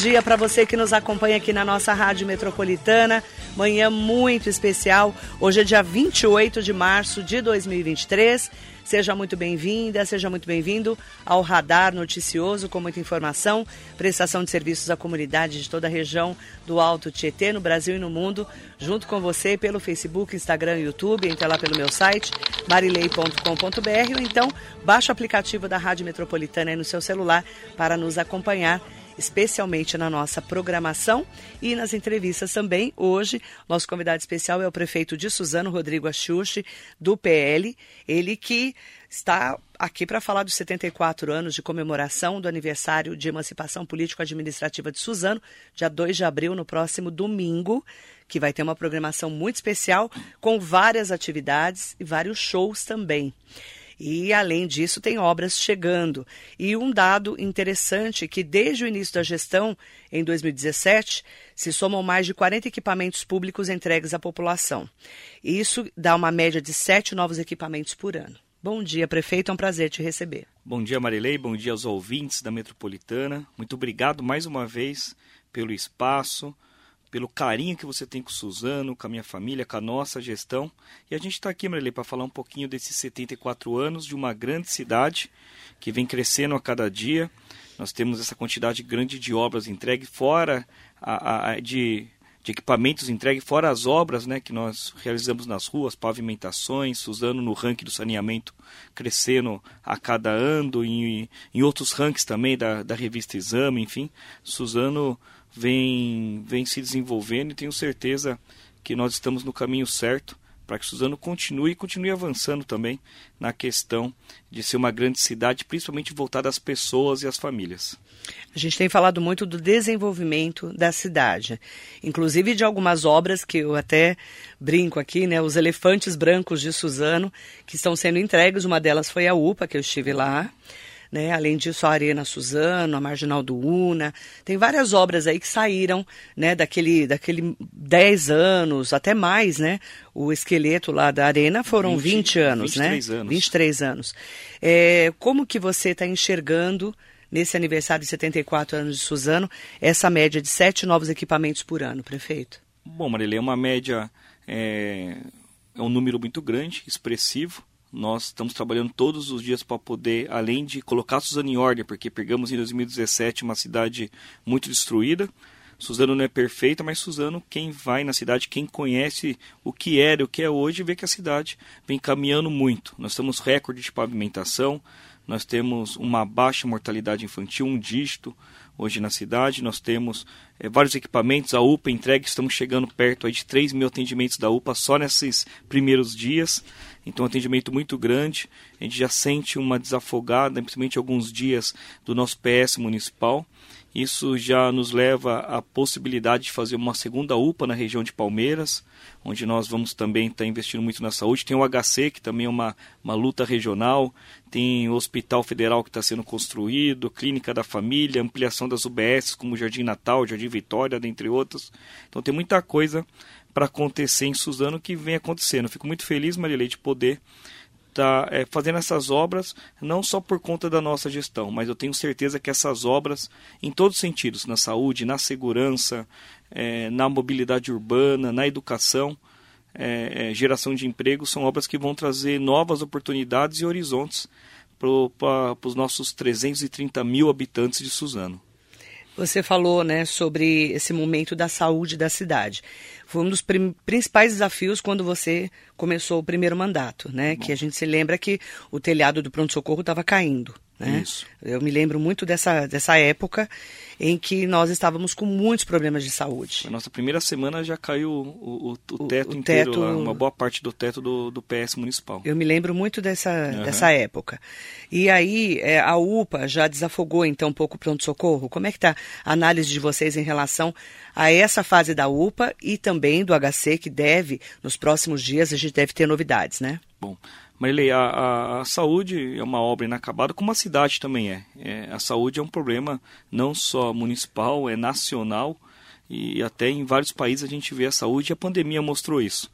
dia para você que nos acompanha aqui na nossa Rádio Metropolitana. Manhã muito especial. Hoje é dia 28 de março de 2023. Seja muito bem-vinda, seja muito bem-vindo ao Radar Noticioso com muita informação, prestação de serviços à comunidade de toda a região do Alto Tietê, no Brasil e no mundo, junto com você pelo Facebook, Instagram e YouTube. Entre lá pelo meu site, marilei.com.br ou então baixe o aplicativo da Rádio Metropolitana aí no seu celular para nos acompanhar especialmente na nossa programação e nas entrevistas também. Hoje, nosso convidado especial é o prefeito de Suzano, Rodrigo Axuxi, do PL, ele que está aqui para falar dos 74 anos de comemoração do aniversário de emancipação político-administrativa de Suzano, dia 2 de abril, no próximo domingo, que vai ter uma programação muito especial com várias atividades e vários shows também. E, além disso, tem obras chegando. E um dado interessante que, desde o início da gestão, em 2017, se somam mais de 40 equipamentos públicos entregues à população. Isso dá uma média de sete novos equipamentos por ano. Bom dia, prefeito. É um prazer te receber. Bom dia, Marilei. Bom dia aos ouvintes da Metropolitana. Muito obrigado mais uma vez pelo espaço, pelo carinho que você tem com o Suzano, com a minha família, com a nossa gestão. E a gente está aqui, Marilei, para falar um pouquinho desses 74 anos de uma grande cidade que vem crescendo a cada dia. Nós temos essa quantidade grande de obras entregues, fora a, a, de, de equipamentos entregues, fora as obras né, que nós realizamos nas ruas, pavimentações, Suzano no ranking do saneamento crescendo a cada ano, e em outros rankings também da, da revista Exame, enfim. Suzano vem, vem se desenvolvendo e tenho certeza que nós estamos no caminho certo para que Suzano continue e continue avançando também na questão de ser uma grande cidade, principalmente voltada às pessoas e às famílias. A gente tem falado muito do desenvolvimento da cidade, inclusive de algumas obras que eu até brinco aqui, né? Os elefantes brancos de Suzano, que estão sendo entregues. Uma delas foi a UPA, que eu estive lá. Né? Além disso, a Arena Suzano, a Marginal do Una, tem várias obras aí que saíram, né, daquele, daquele 10 anos, até mais, né? O esqueleto lá da Arena foram 20, 20 anos, 23 né? Anos. 23 anos. É, como que você está enxergando nesse aniversário de 74 anos de Suzano, essa média de sete novos equipamentos por ano, prefeito? Bom, Marilê, é uma média, é, é um número muito grande, expressivo. Nós estamos trabalhando todos os dias para poder, além de colocar Suzano em ordem, porque pegamos em 2017 uma cidade muito destruída. Suzano não é perfeita, mas Suzano, quem vai na cidade, quem conhece o que era e o que é hoje, vê que a cidade vem caminhando muito. Nós temos recorde de pavimentação, nós temos uma baixa mortalidade infantil, um dígito hoje na cidade, nós temos é, vários equipamentos, a UPA entregue, estamos chegando perto de 3 mil atendimentos da UPA só nesses primeiros dias. Então, um atendimento muito grande. A gente já sente uma desafogada, principalmente alguns dias do nosso PS municipal. Isso já nos leva à possibilidade de fazer uma segunda UPA na região de Palmeiras, onde nós vamos também estar investindo muito na saúde. Tem o HC, que também é uma, uma luta regional, tem o Hospital Federal que está sendo construído, Clínica da Família, ampliação das UBS, como Jardim Natal, Jardim Vitória, dentre outros. Então tem muita coisa para acontecer em Suzano que vem acontecendo. fico muito feliz, Marilei, de poder tá, é, fazendo essas obras, não só por conta da nossa gestão, mas eu tenho certeza que essas obras, em todos os sentidos, na saúde, na segurança, é, na mobilidade urbana, na educação, é, é geração de emprego, são obras que vão trazer novas oportunidades e horizontes para os nossos 330 mil habitantes de Suzano. Você falou né, sobre esse momento da saúde da cidade. Foi um dos principais desafios quando você começou o primeiro mandato, né? Bom. Que a gente se lembra que o telhado do pronto-socorro estava caindo. Né? Isso. Eu me lembro muito dessa, dessa época em que nós estávamos com muitos problemas de saúde. Na nossa primeira semana já caiu o, o, o teto o, inteiro, teto... Lá, uma boa parte do teto do, do PS municipal. Eu me lembro muito dessa, uhum. dessa época. E aí é, a UPA já desafogou então um pouco o pronto-socorro. Como é que está a análise de vocês em relação a essa fase da UPA e também do HC, que deve, nos próximos dias, a gente deve ter novidades, né? Bom, Marilei, a, a, a, saúde é uma obra inacabada, como a cidade também é. é. A saúde é um problema não só municipal, é nacional. E até em vários países a gente vê a saúde e a pandemia mostrou isso.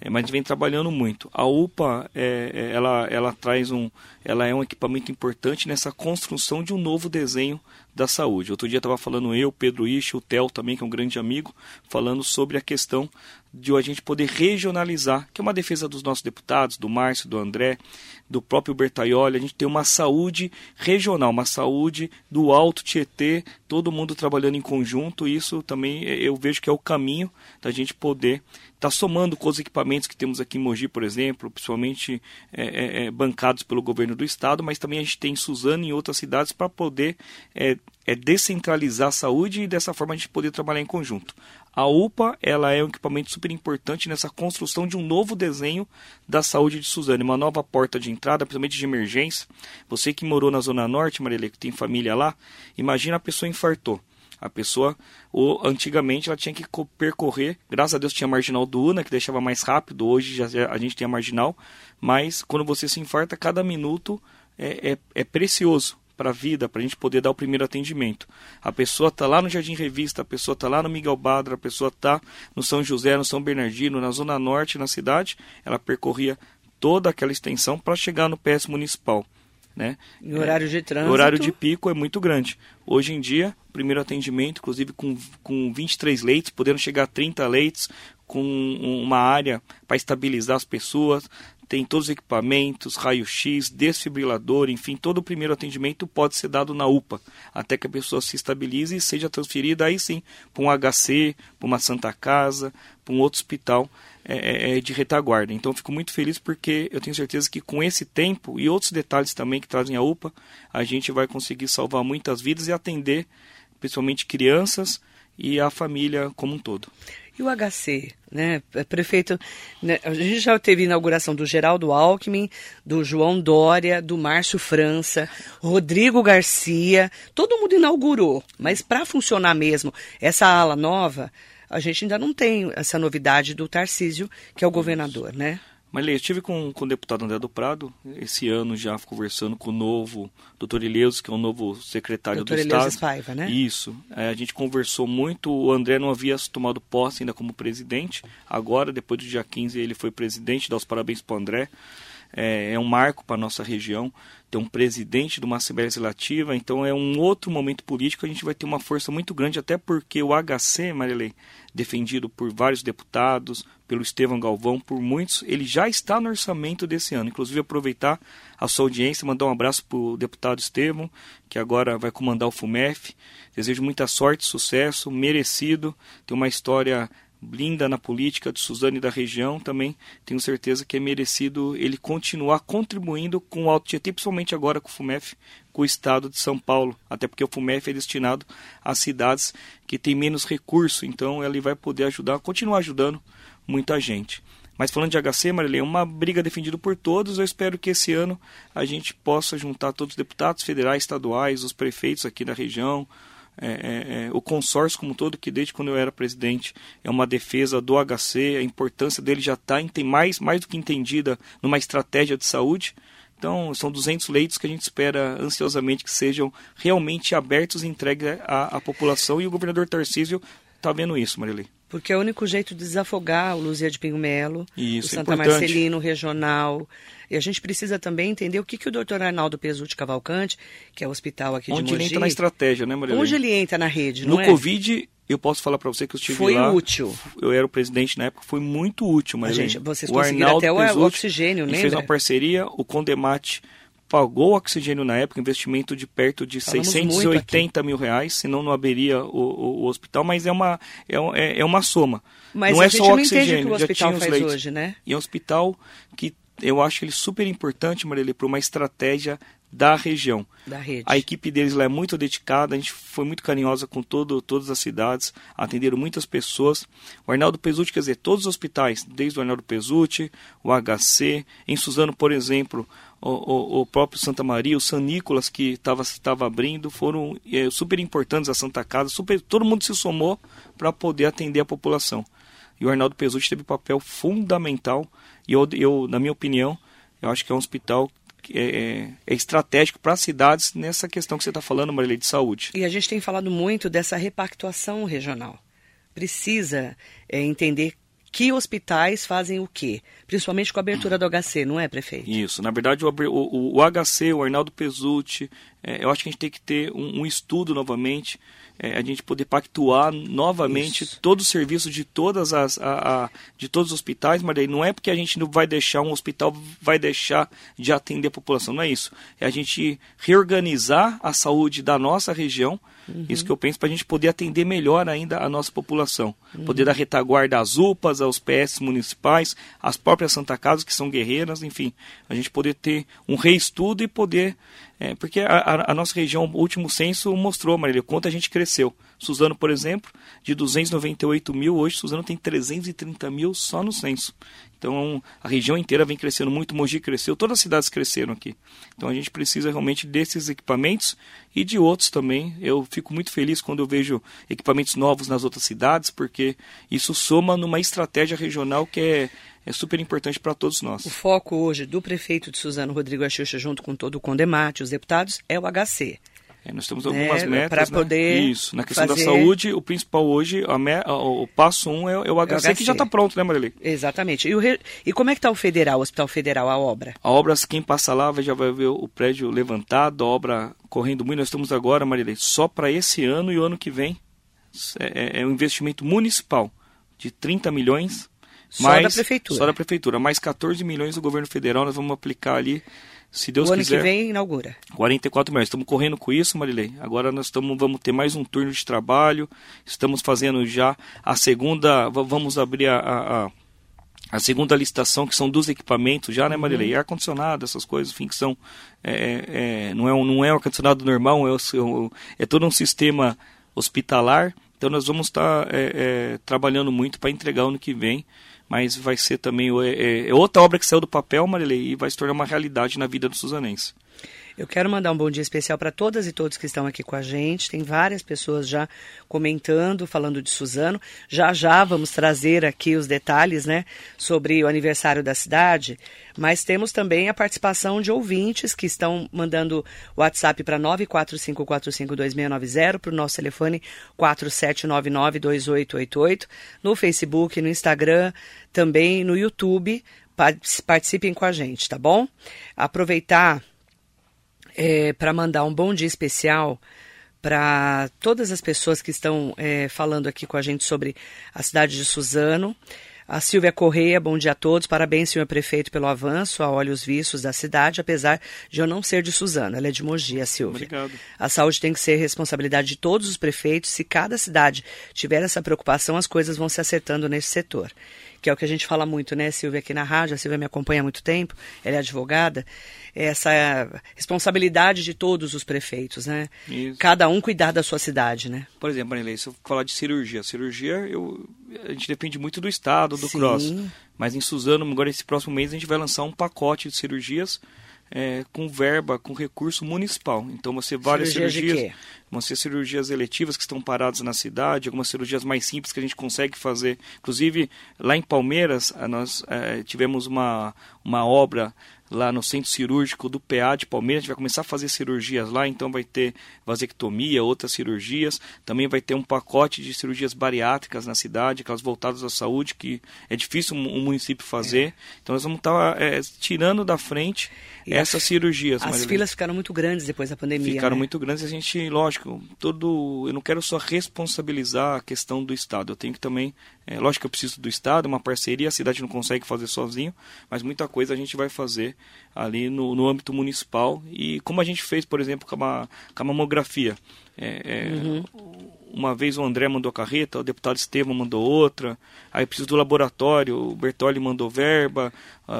É, mas a gente vem trabalhando muito. A UPA, é, é, ela, ela traz um, ela é um equipamento importante nessa construção de um novo desenho da saúde. Outro dia estava falando eu, Pedro Isch, o Theo também, que é um grande amigo, falando sobre a questão de a gente poder regionalizar, que é uma defesa dos nossos deputados, do Márcio, do André, do próprio Bertaioli, a gente tem uma saúde regional, uma saúde do Alto Tietê, todo mundo trabalhando em conjunto, isso também eu vejo que é o caminho da gente poder estar tá somando com os equipamentos que temos aqui em Mogi, por exemplo, principalmente é, é, é, bancados pelo governo do estado, mas também a gente tem em Suzano e em outras cidades para poder é, é, descentralizar a saúde e dessa forma a gente poder trabalhar em conjunto. A UPA ela é um equipamento super importante nessa construção de um novo desenho da saúde de Suzano, uma nova porta de entrada, principalmente de emergência. Você que morou na Zona Norte, Maria que tem família lá, imagina a pessoa infartou. A pessoa, ou, antigamente, ela tinha que percorrer, graças a Deus tinha a marginal do UNA, que deixava mais rápido, hoje já, a gente tem a marginal, mas quando você se infarta, cada minuto é, é, é precioso para a vida, para a gente poder dar o primeiro atendimento. A pessoa está lá no Jardim Revista, a pessoa está lá no Miguel Badra, a pessoa está no São José, no São Bernardino, na Zona Norte, na cidade, ela percorria toda aquela extensão para chegar no PS municipal. Né? Em horário de trânsito. O horário de pico é muito grande. Hoje em dia, primeiro atendimento, inclusive com, com 23 leitos, podendo chegar a 30 leitos, com uma área para estabilizar as pessoas, tem todos os equipamentos, raio-x, desfibrilador, enfim, todo o primeiro atendimento pode ser dado na UPA, até que a pessoa se estabilize e seja transferida aí sim para um HC, para uma Santa Casa, para um outro hospital é, é, é, de retaguarda. Então fico muito feliz porque eu tenho certeza que com esse tempo e outros detalhes também que trazem a UPA, a gente vai conseguir salvar muitas vidas e atender principalmente crianças e a família como um todo. E o HC, né? Prefeito, né? a gente já teve inauguração do Geraldo Alckmin, do João Dória, do Márcio França, Rodrigo Garcia, todo mundo inaugurou, mas para funcionar mesmo essa ala nova, a gente ainda não tem essa novidade do Tarcísio, que é o governador, né? Mas eu estive com, com o deputado André do Prado, esse ano já conversando com o novo doutor Eleus, que é o novo secretário doutor do Eleus Estado. Paiva, né? Isso. É, a gente conversou muito, o André não havia tomado posse ainda como presidente, agora, depois do dia 15, ele foi presidente, dá os parabéns para o André. É, é um marco para a nossa região ter um presidente de uma Assembleia Legislativa, então é um outro momento político, a gente vai ter uma força muito grande, até porque o HC, Marilei, defendido por vários deputados, pelo Estevão Galvão, por muitos, ele já está no orçamento desse ano. Inclusive, aproveitar a sua audiência, mandar um abraço para o deputado Estevão, que agora vai comandar o FUMEF. Desejo muita sorte, sucesso, merecido, tem uma história linda na política de Suzane da região, também tenho certeza que é merecido ele continuar contribuindo com o Alto Tietê, principalmente agora com o FUMEF, com o estado de São Paulo, até porque o FUMEF é destinado a cidades que têm menos recurso, então ele vai poder ajudar, continuar ajudando muita gente. Mas falando de HC, Marilene, é uma briga defendida por todos. Eu espero que esse ano a gente possa juntar todos os deputados federais, estaduais, os prefeitos aqui da região, é, é, é, o consórcio como todo, que desde quando eu era presidente é uma defesa do HC, a importância dele já está mais, mais do que entendida numa estratégia de saúde. Então, são 200 leitos que a gente espera ansiosamente que sejam realmente abertos e entregues à, à população. E o governador Tarcísio está vendo isso, Marilei. Porque é o único jeito de desafogar o Luzia de Pinho Melo, Isso, o Santa é Marcelino regional. E a gente precisa também entender o que, que o doutor Arnaldo Pesutti Cavalcante, que é o hospital aqui Onde de Mogi... Onde ele entra na estratégia, né, Maria Onde ele entra na rede, No é? Covid, eu posso falar para você que eu estive foi lá... Foi útil. Eu era o presidente na época, foi muito útil, Maria gente, Vocês o conseguiram Arnaldo até o, o oxigênio, lembra? fez uma parceria, o Condemate pagou o oxigênio na época, investimento de perto de Falamos 680 mil reais, senão não haveria o, o, o, hospital, mas é uma, é, é uma soma. Mas não a é só não oxigênio, entende o que o hospital faz hoje, né? E é um hospital que eu acho ele super importante, Marília, para uma estratégia da região. Da rede. A equipe deles lá é muito dedicada, a gente foi muito carinhosa com todo, todas as cidades, atenderam muitas pessoas. O Arnaldo Pesutti, quer dizer, todos os hospitais, desde o Arnaldo Pesutti, o HC, em Suzano, por exemplo, o, o, próprio Santa Maria, o San Nicolas, que estava abrindo, foram é, super importantes a Santa Casa, super, todo mundo se somou para poder atender a população. E o Arnaldo Pesutti teve um papel fundamental, e eu, eu, na minha opinião, eu acho que é um hospital é, é, é, estratégico para as cidades nessa questão que você está falando, Marília, de saúde. E a gente tem falado muito dessa repactuação regional. precisa é, entender que hospitais fazem o quê? Principalmente com a abertura do HC, não é, prefeito? Isso. Na verdade, o, o, o HC, o Arnaldo Pesutti, é, eu acho que a gente tem que ter um, um estudo novamente, é, a gente poder pactuar novamente Isso. todo o serviço de todas as a, a, de todos os hospitais, mas aí não é porque a gente não vai deixar um hospital vai deixar de atender a população, não é isso. É a gente reorganizar a saúde da nossa região Uhum. Isso que eu penso para a gente poder atender melhor ainda a nossa população. Uhum. Poder dar retaguarda às UPAs, aos PS municipais, às próprias Santa Casas, que são guerreiras, enfim. A gente poder ter um reestudo e poder. É, porque a, a, nossa região, o último censo mostrou, Marília, quanto a gente cresceu. Suzano, por exemplo, de 298 mil, hoje Suzano tem 330 mil só no censo. Então a região inteira vem crescendo muito, Mogi cresceu, todas as cidades cresceram aqui. Então a gente precisa realmente desses equipamentos e de outros também. Eu fico muito feliz quando eu vejo equipamentos novos nas outras cidades, porque isso soma numa estratégia regional que é, é super importante para todos nós. O foco hoje do prefeito de Suzano, Rodrigo Axuxa, junto com todo o Condemate, os deputados, é o HC. É, nós temos algumas é, metas. Para né? poder. Isso. Na questão fazer... da saúde, o principal hoje, a me... o passo um é, é o, HC, é o HC, que já está pronto, né, Marilei? Exatamente. E, re... e como é que está o federal, o Hospital Federal, a obra? A obra, quem passa lá já vai ver o prédio levantado, a obra correndo muito. Nós estamos agora, Marilei, só para esse ano e o ano que vem. É, é, é um investimento municipal de 30 milhões. Só da prefeitura. Só da prefeitura. Mais 14 milhões do governo federal, nós vamos aplicar ali se Deus o ano quiser, que vem inaugura. 44 milhões. Estamos correndo com isso, Marilei. Agora nós estamos, vamos ter mais um turno de trabalho. Estamos fazendo já a segunda. Vamos abrir a, a, a segunda licitação, que são dos equipamentos já, né, Marilei? Uhum. Ar-condicionado, essas coisas, enfim, que são. É, é, é não é um, não é um ar-condicionado normal, é, é todo um sistema hospitalar. Então nós vamos estar é, é, trabalhando muito para entregar ano que vem mas vai ser também é, é, é, outra obra que saiu do papel, Marilei, e vai se tornar uma realidade na vida do Suzanense. Eu quero mandar um bom dia especial para todas e todos que estão aqui com a gente. Tem várias pessoas já comentando, falando de Suzano. Já já vamos trazer aqui os detalhes, né, sobre o aniversário da cidade. Mas temos também a participação de ouvintes que estão mandando WhatsApp para 945452690 para o nosso telefone 47992888, no Facebook, no Instagram, também no YouTube. Participem com a gente, tá bom? Aproveitar é, para mandar um bom dia especial para todas as pessoas que estão é, falando aqui com a gente sobre a cidade de Suzano. A Silvia Correia, bom dia a todos. Parabéns, senhor prefeito, pelo avanço a olhos vistos da cidade, apesar de eu não ser de Suzano. Ela é de Mogi, a Silvia. Obrigado. A saúde tem que ser responsabilidade de todos os prefeitos. Se cada cidade tiver essa preocupação, as coisas vão se acertando nesse setor que é o que a gente fala muito, né, Silvia, aqui na rádio, a Silvia me acompanha há muito tempo, ela é advogada, essa responsabilidade de todos os prefeitos, né? Isso. Cada um cuidar da sua cidade, né? Por exemplo, Marilei, se eu falar de cirurgia, cirurgia, eu, a gente depende muito do estado, do Sim. CROSS, mas em Suzano, agora esse próximo mês, a gente vai lançar um pacote de cirurgias é, com verba, com recurso municipal. Então, você várias Cirurgia cirurgias, vão ser cirurgias eletivas que estão paradas na cidade, algumas cirurgias mais simples que a gente consegue fazer. Inclusive, lá em Palmeiras, nós é, tivemos uma, uma obra lá no centro cirúrgico do PA de Palmeiras. A gente vai começar a fazer cirurgias lá, então vai ter vasectomia, outras cirurgias. Também vai ter um pacote de cirurgias bariátricas na cidade, aquelas voltadas à saúde, que é difícil um município fazer. É. Então nós vamos estar é, tirando da frente e essas cirurgias. As filas ficaram muito grandes depois da pandemia. Ficaram né? muito grandes e a gente, lógico, todo. Eu não quero só responsabilizar a questão do Estado. Eu tenho que também. É, lógico que eu preciso do Estado, uma parceria, a cidade não consegue fazer sozinho, mas muita coisa a gente vai fazer ali no, no âmbito municipal. E como a gente fez, por exemplo, com a, com a mamografia. É, é, uhum. Uma vez o André mandou carreta, o deputado Estevam mandou outra, aí preciso do laboratório, o Bertoli mandou verba,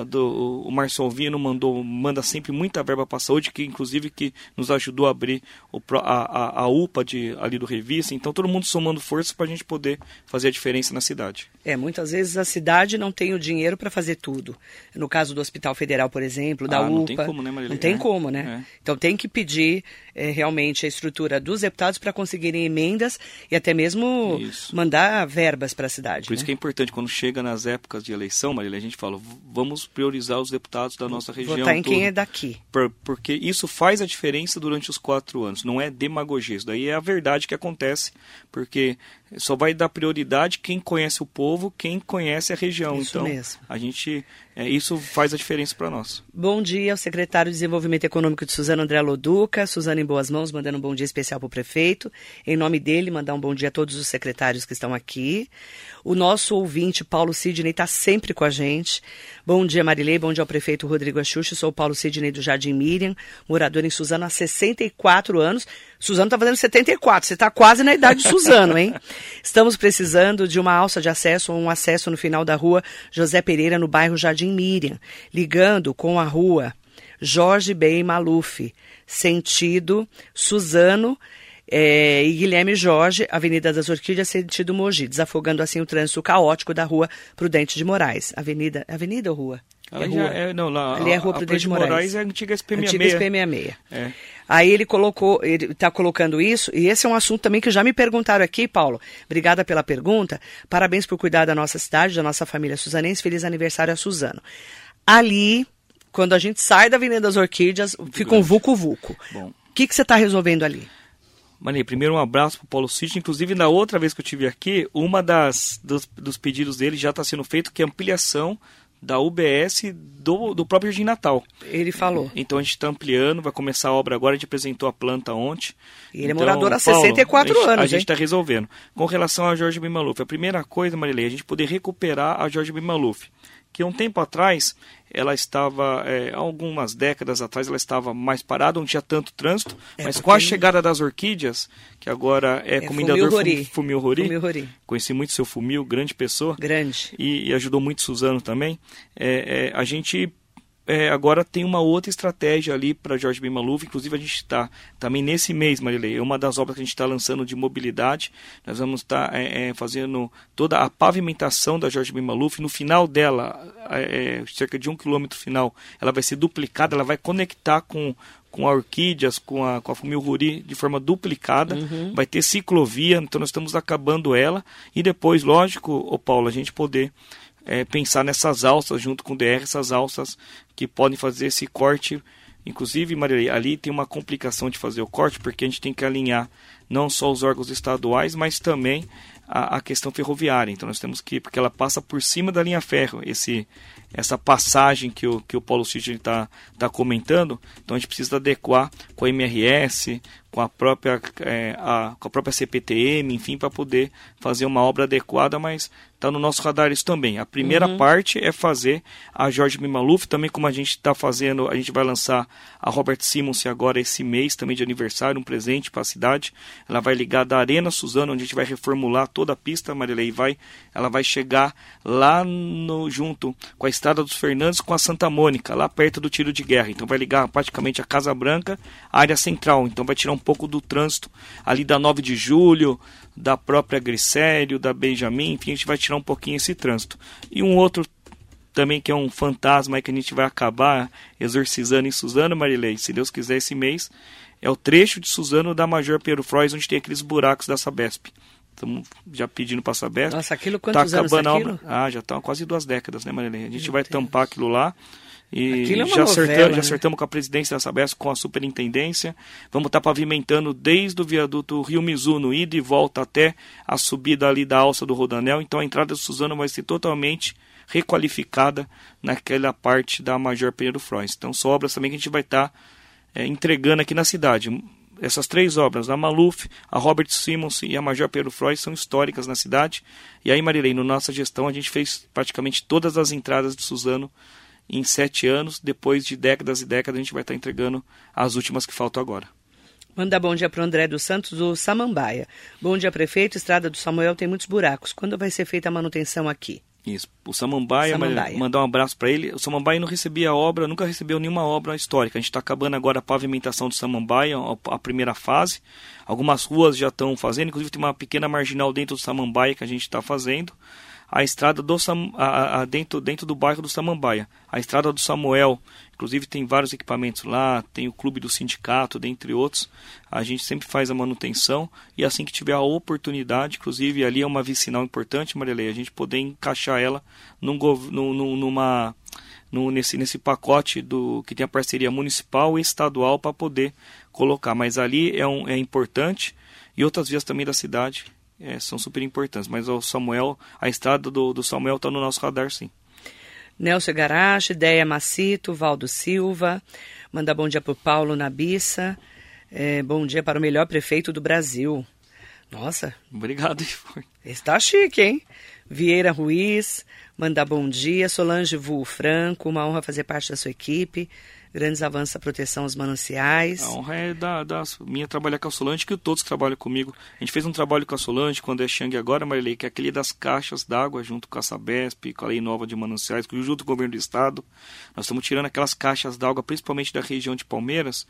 do, o Marcio Alvino mandou, manda sempre muita verba para a saúde, que inclusive que nos ajudou a abrir o, a, a, a UPA de, ali do Revista. Então todo mundo somando forças para a gente poder fazer a diferença na cidade. É, muitas vezes a cidade não tem o dinheiro para fazer tudo. No caso do Hospital Federal, por exemplo, da ah, UPA. Não tem como, né, Marília? Não tem é. como, né? É. Então tem que pedir é, realmente a estrutura dos deputados para conseguirem emendas e até mesmo isso. mandar verbas para a cidade. Por né? isso que é importante, quando chega nas épocas de eleição, Marília, a gente fala, vamos priorizar os deputados da nossa região. Votar em toda, quem é daqui. Por, porque isso faz a diferença durante os quatro anos, não é demagogia. Isso daí é a verdade que acontece, porque só vai dar prioridade quem conhece o povo, quem conhece a região. Isso então, mesmo. a gente é, isso faz a diferença para nós. Bom dia ao secretário de Desenvolvimento Econômico de Suzano André Loduca. Suzano em boas mãos, mandando um bom dia especial para o prefeito. Em nome dele, mandar um bom dia a todos os secretários que estão aqui. O nosso ouvinte, Paulo Sidney, está sempre com a gente. Bom dia, Marilei. Bom dia ao prefeito Rodrigo Axuxa. Sou o Paulo Sidney do Jardim Miriam, morador em Suzano há 64 anos. Suzano está fazendo 74. Você está quase na idade de Suzano, hein? Estamos precisando de uma alça de acesso ou um acesso no final da rua José Pereira, no bairro Jardim Miriam, ligando com a rua Jorge Bem Maluf, sentido Suzano é, e Guilherme Jorge, Avenida das Orquídeas, sentido Mogi, desafogando assim o trânsito caótico da rua Prudente de Moraes. Avenida, avenida ou rua? É, rua. É, não, lá, Ali é a rua Prudente de Moraes. Moraes é a antiga SP66. Antiga SP66. É. Aí ele colocou, ele está colocando isso, e esse é um assunto também que já me perguntaram aqui, Paulo. Obrigada pela pergunta. Parabéns por cuidar da nossa cidade, da nossa família suzanense. Feliz aniversário a Suzano. Ali, quando a gente sai da Avenida das Orquídeas, Muito fica grande. um vucu-vucu. O que, que você está resolvendo ali? Maria, primeiro um abraço para o Paulo Cid. Inclusive, na outra vez que eu tive aqui, uma das dos, dos pedidos dele já está sendo feito, que é ampliação da UBS do, do próprio Jardim Natal. Ele falou. Então a gente está ampliando, vai começar a obra agora, a gente apresentou a planta ontem. E ele é então, é morador há 64 Paulo, anos. A gente está resolvendo. Com relação a Jorge Bimaluf, a primeira coisa, Marilei, é a gente poder recuperar a Jorge Bimaluf que um tempo atrás ela estava, é, algumas décadas atrás, ela estava mais parada, não tinha tanto trânsito, é mas com a chegada das orquídeas, que agora é, é comendador Fumil Rori, Rori, conheci muito seu Fumil, grande pessoa, grande, e, e ajudou muito Suzano também, é, é, a gente é, agora tem uma outra estratégia ali para Jorge Ben Maluf. Inclusive, a gente está também nesse mês, Marilei, é uma das obras que a gente está lançando de mobilidade. Nós vamos estar tá, é, é, fazendo toda a pavimentação da Jorge Ben Maluf. No final dela, é, é, cerca de um quilômetro final, ela vai ser duplicada, ela vai conectar com, com a Orquídeas, com a, com a Fumil Ruri de forma duplicada. Uhum. Vai ter ciclovia, então nós estamos acabando ela. E depois, lógico, o Paulo, a gente poder é, pensar nessas alças junto com o DR, essas alças que podem fazer esse corte. Inclusive, Maria, ali tem uma complicação de fazer o corte, porque a gente tem que alinhar não só os órgãos estaduais, mas também a, a questão ferroviária. Então nós temos que, porque ela passa por cima da linha ferro, esse, essa passagem que o, que o Paulo Cid está tá comentando, então a gente precisa adequar com a MRS, com a própria, é, a, com a própria CPTM, enfim, para poder fazer uma obra adequada, mas está no nosso radar isso também. A primeira uhum. parte é fazer a Jorge Mimaluf, também como a gente está fazendo, a gente vai lançar a Robert Simmons agora esse mês, também de aniversário, um presente para a cidade. Ela vai ligar da Arena Suzano, onde a gente vai reformular toda a pista, Marilei, vai, ela vai chegar lá no, junto com a Estrada dos Fernandes com a Santa Mônica, lá perto do tiro de guerra. Então vai ligar praticamente a Casa Branca, a área central. Então vai tirar um pouco do trânsito ali da 9 de julho, da própria Grissério, da Benjamin, enfim, a gente vai tirar um pouquinho esse trânsito. E um outro também que é um fantasma que a gente vai acabar exorcizando em Suzano, Marilei, se Deus quiser esse mês, é o trecho de Suzano da Major Pedro Frois, onde tem aqueles buracos da Sabesp. Estamos já pedindo para a Sabesp. Nossa, aquilo quantos tá acabando anos aquilo? Ah, já está quase duas décadas, né, Marilei? A gente Meu vai Deus. tampar aquilo lá. E é já, acertamos, né? já acertamos com a presidência da Sabesp, com a superintendência. Vamos estar tá pavimentando desde o viaduto Rio Mizuno, ida e volta até a subida ali da alça do Rodanel. Então a entrada do Suzano vai ser totalmente requalificada naquela parte da Major Pedro Frois. Então são obras também que a gente vai estar tá, é, entregando aqui na cidade. Essas três obras, a Maluf, a Robert Simmons e a Major Pedro Frois, são históricas na cidade. E aí, Marilei, na nossa gestão, a gente fez praticamente todas as entradas de Suzano em sete anos. Depois de décadas e décadas, a gente vai estar entregando as últimas que faltam agora. Manda bom dia para o André dos Santos, do Samambaia. Bom dia, prefeito. Estrada do Samuel tem muitos buracos. Quando vai ser feita a manutenção aqui? Isso. O Samambaia, Samambaia. mandar um abraço para ele. O Samambaia não recebia obra, nunca recebeu nenhuma obra histórica. A gente está acabando agora a pavimentação do Samambaia, a primeira fase. Algumas ruas já estão fazendo, inclusive tem uma pequena marginal dentro do Samambaia que a gente está fazendo a estrada do Sam, a, a, dentro, dentro do bairro do Samambaia. A estrada do Samuel, inclusive tem vários equipamentos lá, tem o clube do sindicato, dentre outros. A gente sempre faz a manutenção e assim que tiver a oportunidade, inclusive ali é uma vicinal importante, Marilei, a gente poder encaixar ela num, num, numa, num, nesse, nesse pacote do que tem a parceria municipal e estadual para poder colocar. Mas ali é, um, é importante e outras vias também da cidade é, são super importantes. Mas o Samuel, a estrada do, do Samuel está no nosso radar, sim. Nelson Garache, Deia Macito, Valdo Silva, manda bom dia para o Paulo Nabissa, é, bom dia para o melhor prefeito do Brasil. Nossa. Obrigado, Está chique, hein? Vieira Ruiz, manda bom dia. Solange Vu Franco, uma honra fazer parte da sua equipe grandes avanços à proteção aos mananciais. A honra é da, da minha trabalhar com a Solange, que todos trabalham comigo. A gente fez um trabalho com a Solange, quando é Xang agora, Marilei, que é aquele das caixas d'água, junto com a Sabesp, com a Lei Nova de Mananciais, junto com o Governo do Estado. Nós estamos tirando aquelas caixas d'água, principalmente da região de Palmeiras.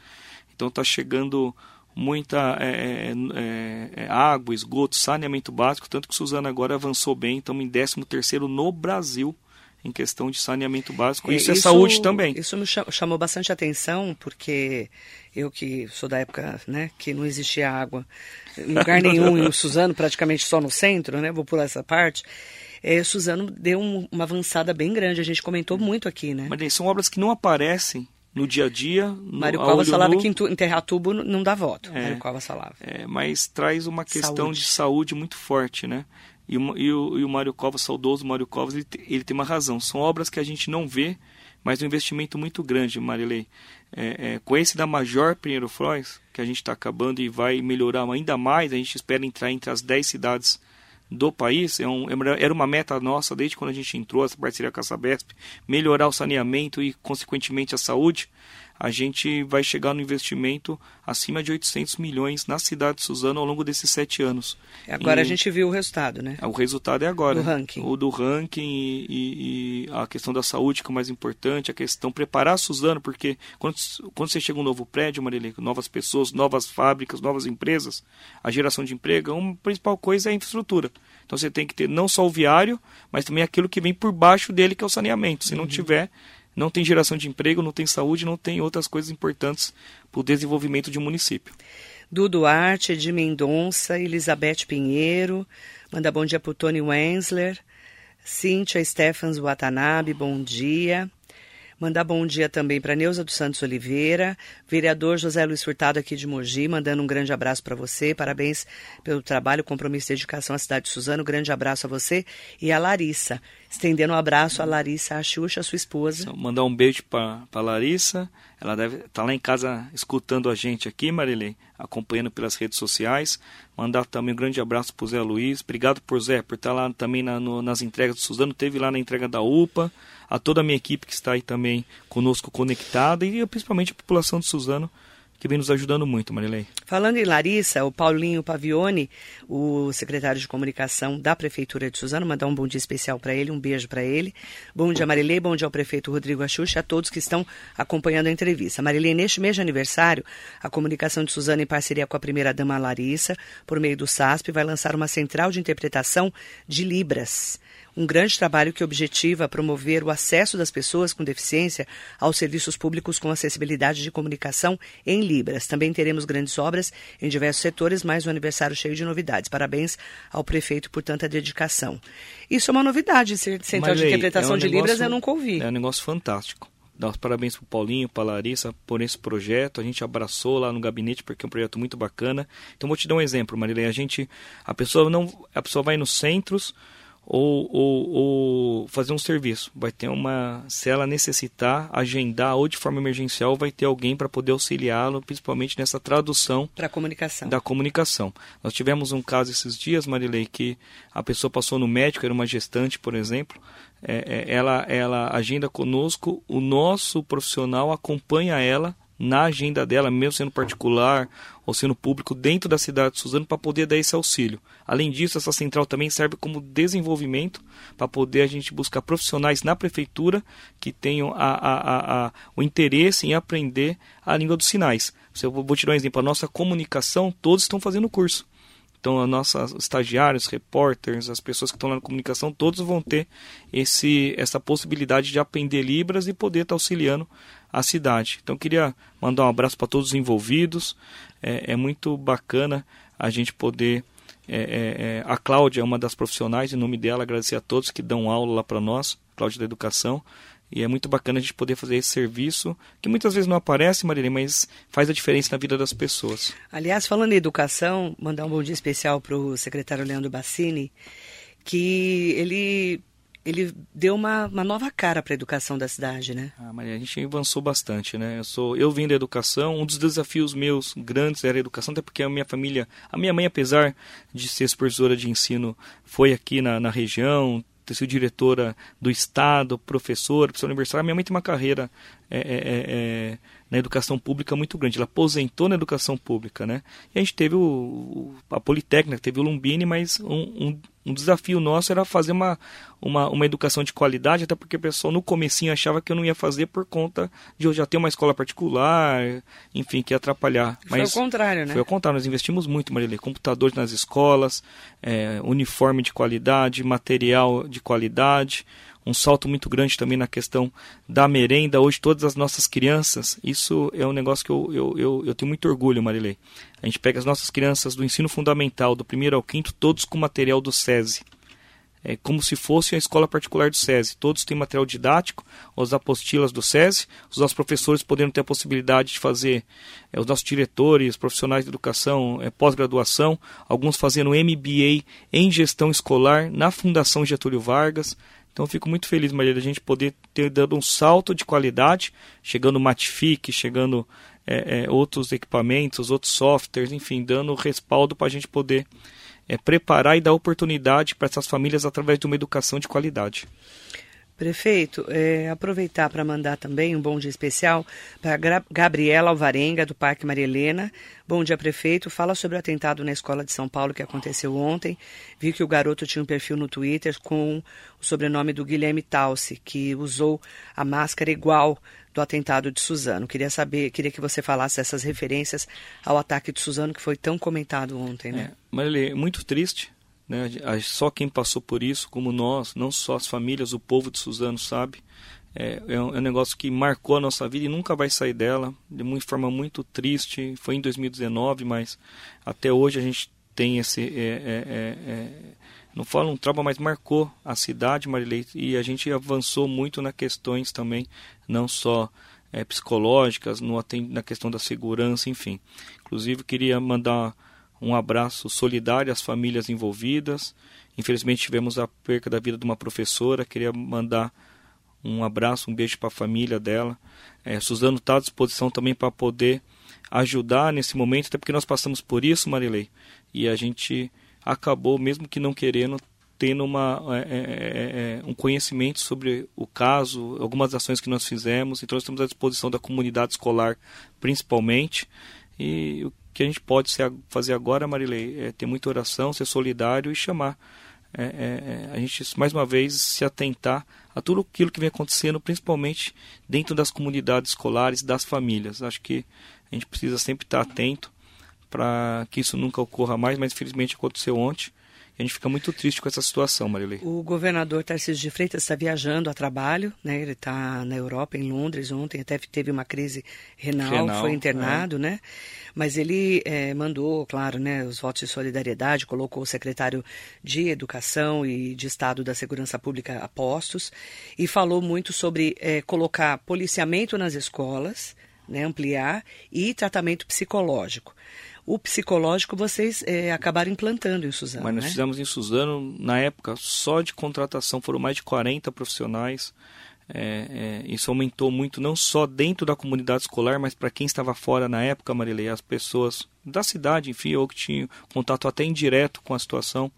Então está chegando muita é, é, é, água, esgoto, saneamento básico, tanto que Suzana agora avançou bem, estamos em 13 terceiro no Brasil em questão de saneamento básico. Isso, é, isso é saúde também. Isso me chamou bastante atenção, porque eu que sou da época né, que não existia água em lugar nenhum, em Suzano, praticamente só no centro, né? Vou pular essa parte. É, Suzano deu um, uma avançada bem grande, a gente comentou muito aqui, né? Mas são obras que não aparecem no dia a dia. No, Mário Covas falava nu. que enterrar tubo não dá voto. É, Mário Covas falava. É, mas traz uma questão saúde. de saúde muito forte, né? E o, e o, e o Mário Covas, saudoso Mário Covas, ele, ele, tem uma razão. São obras que a gente não vê, mas um investimento muito grande, Marilei. É, é, com esse da Major Pinheiro Frois, que a gente está acabando e vai melhorar ainda mais, a gente espera entrar entre as 10 cidades do país. É um, é era uma meta nossa desde quando a gente entrou, essa parceria com a Sabesp, melhorar o saneamento e, consequentemente, a saúde a gente vai chegar no investimento acima de 800 milhões na cidade de Suzano ao longo desses sete anos. Agora e, a gente viu o resultado, né? O resultado é agora. Do ranking. O do ranking e, e, e a questão da saúde, que é o mais importante, a questão preparar Suzano, porque quando, quando você chega um novo prédio, Marilene, novas pessoas, novas fábricas, novas empresas, a geração de emprego, a principal coisa é a infraestrutura. Então você tem que ter não só o viário, mas também aquilo que vem por baixo dele, que é o saneamento. Se não uhum. tiver, não tem geração de emprego, não tem saúde, não tem outras coisas importantes para o desenvolvimento de um município. Dudu Duarte, de Mendonça, Elizabeth Pinheiro, manda bom dia para o Tony Wensler, Cíntia Stephens Watanabe, bom dia. Mandar bom dia também para Neuza dos Santos Oliveira, vereador José Luiz Furtado aqui de Mogi, mandando um grande abraço para você. Parabéns pelo trabalho, compromisso e dedicação à cidade de Suzano. Grande abraço a você e a Larissa. Estendendo um abraço a Larissa a Xuxa, sua esposa. Mandar um beijo para Larissa. Ela deve estar tá lá em casa escutando a gente aqui, Marilei, acompanhando pelas redes sociais. Mandar também um grande abraço para o Zé Luiz. Obrigado por Zé, por estar tá lá também na, no, nas entregas do Suzano. Teve lá na entrega da UPA a toda a minha equipe que está aí também conosco conectada e principalmente a população de Suzano que vem nos ajudando muito, Marilei. Falando em Larissa, o Paulinho Pavione, o secretário de comunicação da Prefeitura de Suzano, mandar um bom dia especial para ele, um beijo para ele. Bom dia, Marilei, bom dia ao prefeito Rodrigo Axuxa a todos que estão acompanhando a entrevista. Marilei, neste mês de aniversário, a comunicação de Suzano, em parceria com a primeira-dama Larissa, por meio do SASP, vai lançar uma central de interpretação de Libras um grande trabalho que objetiva promover o acesso das pessoas com deficiência aos serviços públicos com acessibilidade de comunicação em Libras. Também teremos grandes obras em diversos setores, mais um aniversário cheio de novidades. Parabéns ao prefeito por tanta dedicação. Isso é uma novidade, Central de Interpretação é um de negócio, Libras, eu nunca ouvi. É um negócio fantástico dar os parabéns para o Paulinho, para a Larissa por esse projeto. A gente abraçou lá no gabinete porque é um projeto muito bacana. Então vou te dar um exemplo, Marilei. A gente, a pessoa não, a pessoa vai nos centros, ou, ou, ou, fazer um serviço. Vai ter uma, se ela necessitar, agendar ou de forma emergencial, vai ter alguém para poder auxiliá-lo, principalmente nessa tradução para comunicação. da comunicação. Nós tivemos um caso esses dias, Marilei, que a pessoa passou no médico, era uma gestante, por exemplo, é, é, ela, ela agenda conosco, o nosso profissional acompanha ela na agenda dela, mesmo sendo particular ou sendo público, dentro da cidade de Suzano, para poder dar esse auxílio. Além disso, essa central também serve como desenvolvimento para poder a gente buscar profissionais na prefeitura que tenham a, a, a, o interesse em aprender a língua dos sinais. Eu vou te dar um exemplo: a nossa comunicação, todos estão fazendo curso. Então, os nossos estagiários, repórteres, as pessoas que estão lá na comunicação, todos vão ter esse, essa possibilidade de aprender Libras e poder estar auxiliando a cidade. Então, queria mandar um abraço para todos os envolvidos. É, é, muito bacana a gente poder. É, é, é, a Cláudia é uma das profissionais, em nome dela, agradecer a todos que dão aula lá para nós, Cláudia da Educação. E é muito bacana a gente poder fazer esse serviço, que muitas vezes não aparece, Marilene, mas faz a diferença na vida das pessoas. Aliás, falando em educação, mandar um bom dia especial para o secretário Leandro Bassini, que ele ele deu uma, uma nova cara para a educação da cidade, né? Ah, Maria, a gente avançou bastante, né? Eu sou, eu vim da educação, um dos desafios meus grandes era a educação, até porque a minha família, a minha mãe, apesar de ser supervisora de ensino, foi aqui na, na região, ter sido diretora do estado, professora, professora universitária. Minha mãe tem uma carreira é, é, é, é na educação pública muito grande. Ela aposentou na educação pública, né? E a gente teve o, a Politécnica, teve o Lumbini, mas um, um, um, desafio nosso era fazer uma, uma, uma educação de qualidade, até porque o pessoal no comecinho achava que eu não ia fazer por conta de eu já ter uma escola particular, enfim, que ia atrapalhar. Mas foi o contrário, né? Foi o contrário, nós investimos muito, Marilê, computadores nas escolas, é, uniforme de qualidade, material de qualidade, um salto muito grande também na questão da merenda. Hoje, todas as nossas crianças, isso é um negócio que eu, eu, eu, eu tenho muito orgulho, Marilei. A gente pega as nossas crianças do ensino fundamental, do primeiro ao quinto, todos com material do SESI. É como se fosse a escola particular do SESI. Todos têm material didático, as apostilas do SESI, os nossos professores podendo ter a possibilidade de fazer, é, os nossos diretores, profissionais de educação, é, pós-graduação, alguns fazendo MBA em gestão escolar na Fundação Getúlio Vargas. Então fico muito feliz, Maria, da gente poder ter dado um salto de qualidade, chegando Matific, chegando é, é, outros equipamentos, outros softwares, enfim, dando respaldo para a gente poder é, preparar e dar oportunidade para essas famílias através de uma educação de qualidade. Prefeito, é, aproveitar para mandar também um bom dia especial para Gabriela Alvarenga, do Parque Maria Helena. Bom dia, prefeito. Fala sobre o atentado na escola de São Paulo que aconteceu ontem. Vi que o garoto tinha um perfil no Twitter com o sobrenome do Guilherme Talsi, que usou a máscara igual do atentado de Suzano. Queria saber, queria que você falasse essas referências ao ataque de Suzano que foi tão comentado ontem, né? É, Marilê, muito triste né? Só quem passou por isso, como nós, não só as famílias, o povo de Suzano sabe. É, é, um, é um negócio que marcou a nossa vida e nunca vai sair dela, de uma forma muito triste. Foi em 2019, mas até hoje a gente tem esse. É, é, é, é não falo um trauma, mas marcou a cidade, Marilei, e a gente avançou muito nas questões também, não só psicológicas, no, na questão da segurança, enfim. Inclusive, queria mandar um abraço solidário às famílias envolvidas. Infelizmente tivemos a perca da vida de uma professora. Queria mandar um abraço, um beijo para a família dela. É, Suzano está à disposição também para poder ajudar nesse momento, até porque nós passamos por isso, Marilei, e a gente acabou, mesmo que não querendo, tendo uma, é, é, é, é um conhecimento sobre o caso, algumas ações que nós fizemos, então nós estamos à disposição da comunidade escolar, principalmente, e que a gente pode ser, fazer agora, Marilei, é ter muita oração, ser solidário e chamar é, é, é, a gente, mais uma vez, se atentar a tudo aquilo que vem acontecendo, principalmente dentro das comunidades escolares, das famílias. Acho que a gente precisa sempre estar atento para que isso nunca ocorra mais, mas infelizmente aconteceu ontem. A gente fica muito triste com essa situação, Marilei. O governador Tarcísio de Freitas está viajando a trabalho, né? Ele está na Europa, em Londres, ontem até teve uma crise renal, renal foi internado, é. né? Mas ele é, mandou, claro, né, os votos de solidariedade, colocou o secretário de Educação e de Estado da Segurança Pública a postos e falou muito sobre é, colocar policiamento nas escolas, né, ampliar e tratamento psicológico o psicológico vocês é, acabaram implantando em Suzano. Mas nós né? fizemos em Suzano, na época, só de contratação foram mais de 40 profissionais. É, é, isso aumentou muito, não só dentro da comunidade escolar, mas para quem estava fora na época, Marilei, as pessoas da cidade, enfim, ou que tinham contato até indireto com a situação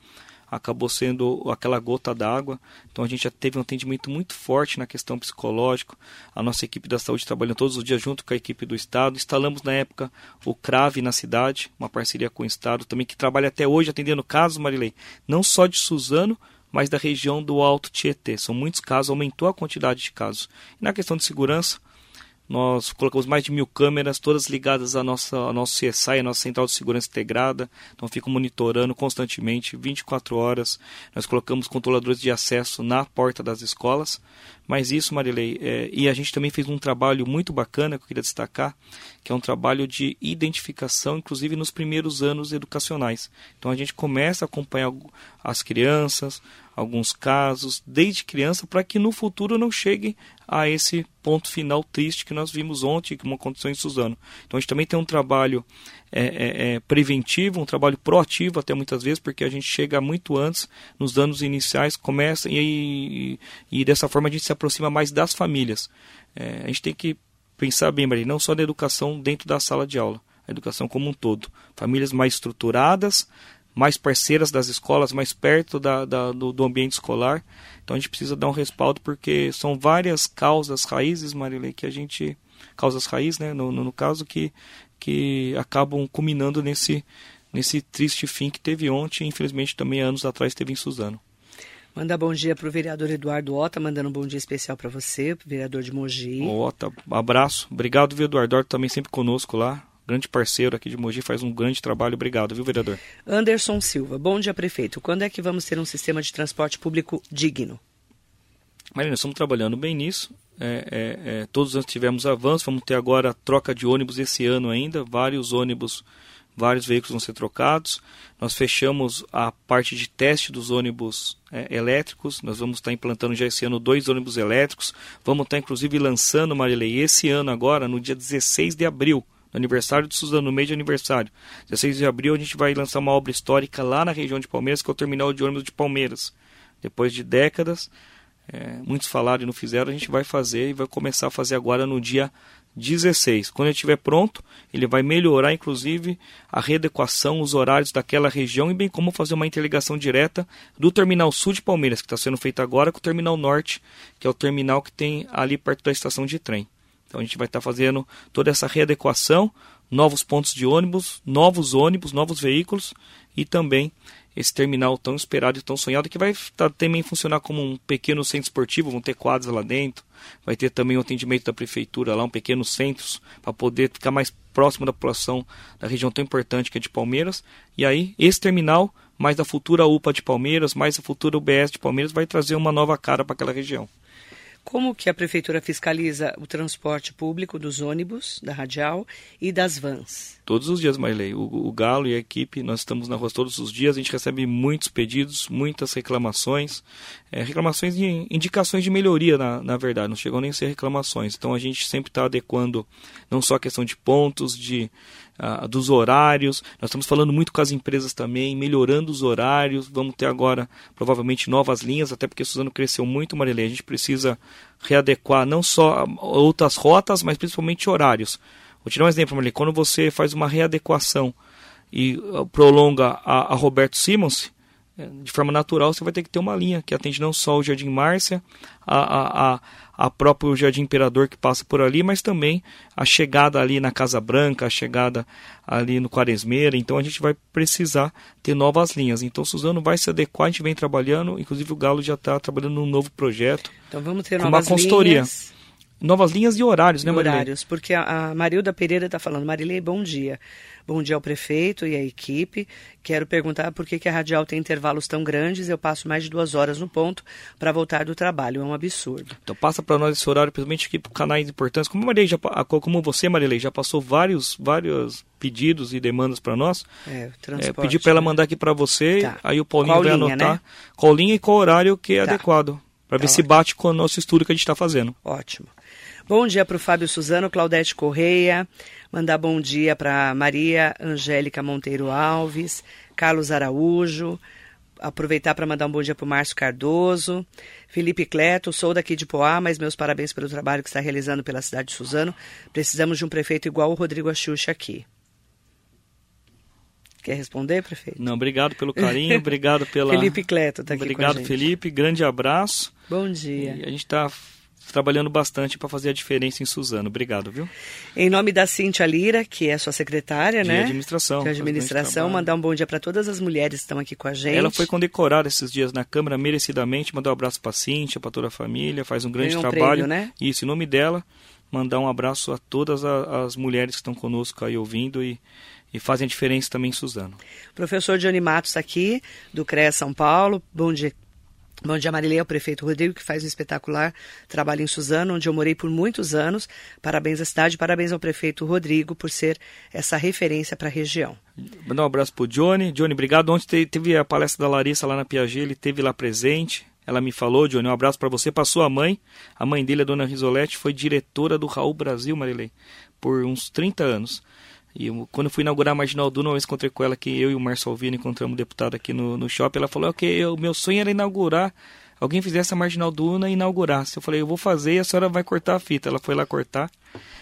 acabou sendo aquela gota d'água. Então a gente já teve um atendimento muito forte na questão psicológica. A nossa equipe da saúde trabalhando todos os dias junto com a equipe do Estado. Instalamos na época o CRAVE na cidade, uma parceria com o Estado também, que trabalha até hoje atendendo casos, Marilei, não só de Suzano, mas da região do Alto Tietê. São muitos casos, aumentou a quantidade de casos. E na questão de segurança, nós colocamos mais de mil câmeras, todas ligadas à nossa, ao nosso CSI, a nossa Central de Segurança Integrada. Então, fico monitorando constantemente, 24 horas. Nós colocamos controladores de acesso na porta das escolas. Mas isso, Marilei, é, e a gente também fez um trabalho muito bacana que eu queria destacar, que é um trabalho de identificação, inclusive nos primeiros anos educacionais. Então, a gente começa a acompanhar as crianças, alguns casos, desde criança, para que no futuro não chegue a esse ponto final triste que nós vimos ontem, que uma aconteceu em Suzano. Então a gente também tem um trabalho é, é, é, preventivo, um trabalho proativo até muitas vezes, porque a gente chega muito antes, nos anos iniciais, começa e, e, e dessa forma a gente se aproxima mais das famílias. É, a gente tem que pensar bem, Maria, não só da educação dentro da sala de aula, a educação como um todo. Famílias mais estruturadas, mais parceiras das escolas, mais perto da, da, do, do, ambiente escolar. Então a gente precisa dar um respaldo porque são várias causas raízes, Marilei, que a gente causas raízes, né, no, no, no, caso que que acabam culminando nesse nesse triste fim que teve ontem, infelizmente também anos atrás teve em Suzano. Manda bom dia para o vereador Eduardo Ota, mandando um bom dia especial para você, vereador de Mogi. Ota, abraço. Obrigado, Eduardo. Eduardo também sempre conosco lá grande parceiro aqui de Mogi, faz um grande trabalho. Obrigado, viu, vereador? Anderson Silva. Bom dia, prefeito. Quando é que vamos ter um sistema de transporte público digno? Marina, estamos trabalhando bem nisso. É, é, é, todos os anos tivemos avanço, vamos ter agora troca de ônibus esse ano ainda, vários ônibus, vários veículos vão ser trocados. Nós fechamos a parte de teste dos ônibus é, elétricos, nós vamos estar implantando já esse ano dois ônibus elétricos, vamos estar inclusive lançando, Marilei, esse ano agora, no dia 16 de abril, no aniversário de Suzano, no mês de aniversário. 16 de abril a gente vai lançar uma obra histórica lá na região de Palmeiras, que é o terminal de ônibus de Palmeiras. Depois de décadas, é, muitos falaram e não fizeram, a gente vai fazer e vai começar a fazer agora no dia 16. Quando ele estiver pronto, ele vai melhorar inclusive a readequação, os horários daquela região e bem como fazer uma interligação direta do terminal sul de Palmeiras, que está sendo feito agora, com o terminal norte, que é o terminal que tem ali perto da estação de trem. Então a gente vai estar tá fazendo toda essa readequação, novos pontos de ônibus, novos ônibus, novos veículos e também esse terminal tão esperado e tão sonhado que vai tá, também funcionar como um pequeno centro esportivo, vão ter quadros lá dentro, vai ter também o atendimento da prefeitura lá, um pequeno centro para poder ficar mais próximo da população da região tão importante que é de Palmeiras. E aí esse terminal, mais a futura UPA de Palmeiras, mais a futura UBS de Palmeiras vai trazer uma nova cara para aquela região. Como que a prefeitura fiscaliza o transporte público dos ônibus, da radial e das vans? Todos os dias, Marilei. O, o Galo e a equipe, nós estamos na rua todos os dias, a gente recebe muitos pedidos, muitas reclamações, é, reclamações de indicações de melhoria, na, na verdade, não chegam nem a ser reclamações. Então a gente sempre está adequando não só a questão de pontos, de uh, dos horários. Nós estamos falando muito com as empresas também, melhorando os horários. Vamos ter agora provavelmente novas linhas, até porque Suzano cresceu muito, Marilei. A gente precisa readequar não só outras rotas, mas principalmente horários. Vou te dar um exemplo, Marilei. Quando você faz uma readequação e ah, prolonga a, a Roberto Simons, de forma natural, você vai ter que ter uma linha que atende não só o Jardim Márcia, a, a, a, a próprio Jardim Imperador que passa por ali, mas também a chegada ali na Casa Branca, a chegada ali no Quaresmeira. Então a gente vai precisar ter novas linhas. Então Suzano vai se adequar, a gente vem trabalhando, inclusive o Galo já está trabalhando num novo projeto. Então vamos ter novas uma consultoria. linhas novas linhas e horários, né, Marilei? Horários, porque a, a Marilda Pereira está falando, Marilei, bom dia. Bom dia ao prefeito e à equipe. Quero perguntar por que, que a Radial tem intervalos tão grandes. Eu passo mais de duas horas no ponto para voltar do trabalho. É um absurdo. Então passa para nós esse horário, principalmente aqui para canais importantes. Como, Marilei já, como você, Marilei, já passou vários, vários pedidos e demandas para nós. É, é, pedir para ela né? mandar aqui para você. Tá. Aí o Paulinho qual vai linha, anotar né? qual linha e qual horário que é tá. adequado. Para tá ver ótimo. se bate com o nosso estudo que a gente está fazendo. Ótimo. Bom dia para o Fábio Suzano, Claudete Correia. Mandar bom dia para Maria Angélica Monteiro Alves, Carlos Araújo. Aproveitar para mandar um bom dia para o Márcio Cardoso. Felipe Cleto, sou daqui de Poá, mas meus parabéns pelo trabalho que está realizando pela cidade de Suzano. Precisamos de um prefeito igual o Rodrigo Axuxa aqui. Quer responder, prefeito? Não, obrigado pelo carinho, obrigado pela. Felipe Cleto está aqui Obrigado, com a gente. Felipe. Grande abraço. Bom dia. E a gente está trabalhando bastante para fazer a diferença em Suzano. Obrigado, viu? Em nome da Cintia Lira, que é sua secretária, de né? administração. De administração, mandar um bom dia para todas as mulheres que estão aqui com a gente. Ela foi condecorada esses dias na Câmara merecidamente, mandar um abraço para a Cintia, para toda a família, faz um grande um trabalho. Prêmio, né? Isso, em nome dela, mandar um abraço a todas as mulheres que estão conosco aí ouvindo e e fazem a diferença também em Suzano. Professor Johnny Matos aqui, do CREA São Paulo. Bom dia Bom dia, Marilei, é o prefeito Rodrigo, que faz um espetacular trabalho em Suzano, onde eu morei por muitos anos. Parabéns à cidade, parabéns ao prefeito Rodrigo por ser essa referência para a região. Mandar um abraço pro Johnny. Johnny, obrigado. Ontem teve a palestra da Larissa lá na Piaget, ele teve lá presente. Ela me falou, Johnny, um abraço para você, para sua mãe. A mãe dele, a dona Risolete, foi diretora do Raul Brasil, Marilei, por uns 30 anos. E eu, quando eu fui inaugurar a Marginal Duna, eu encontrei com ela que eu e o Marcelo Alvino encontramos um deputado aqui no, no shopping. Ela falou que o meu sonho era inaugurar, alguém fizesse a Marginal Duna e inaugurasse. Eu falei, eu vou fazer e a senhora vai cortar a fita. Ela foi lá cortar.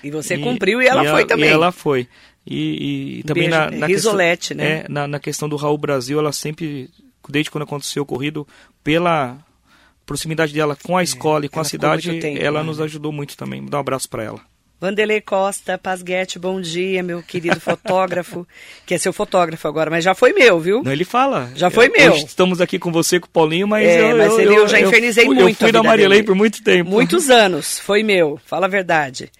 E você e, cumpriu e ela e foi também. E ela foi. E, e também Beijo, na, na, Risolete, questão, né? É, na, na questão do Raul Brasil, ela sempre, desde quando aconteceu o ocorrido, pela proximidade dela com a é, escola é, e com a cidade, tempo, ela né? nos ajudou muito também. Dá um abraço para ela. Vanderlei Costa, Pasguete, bom dia, meu querido fotógrafo, que é seu fotógrafo agora, mas já foi meu, viu? Não, ele fala. Já foi meu. Hoje estamos aqui com você, com o Paulinho, mas, é, eu, mas eu, ele, eu, eu já infernizei eu, muito. Eu fui da Marilei por muito tempo. Muitos anos, foi meu, fala a verdade.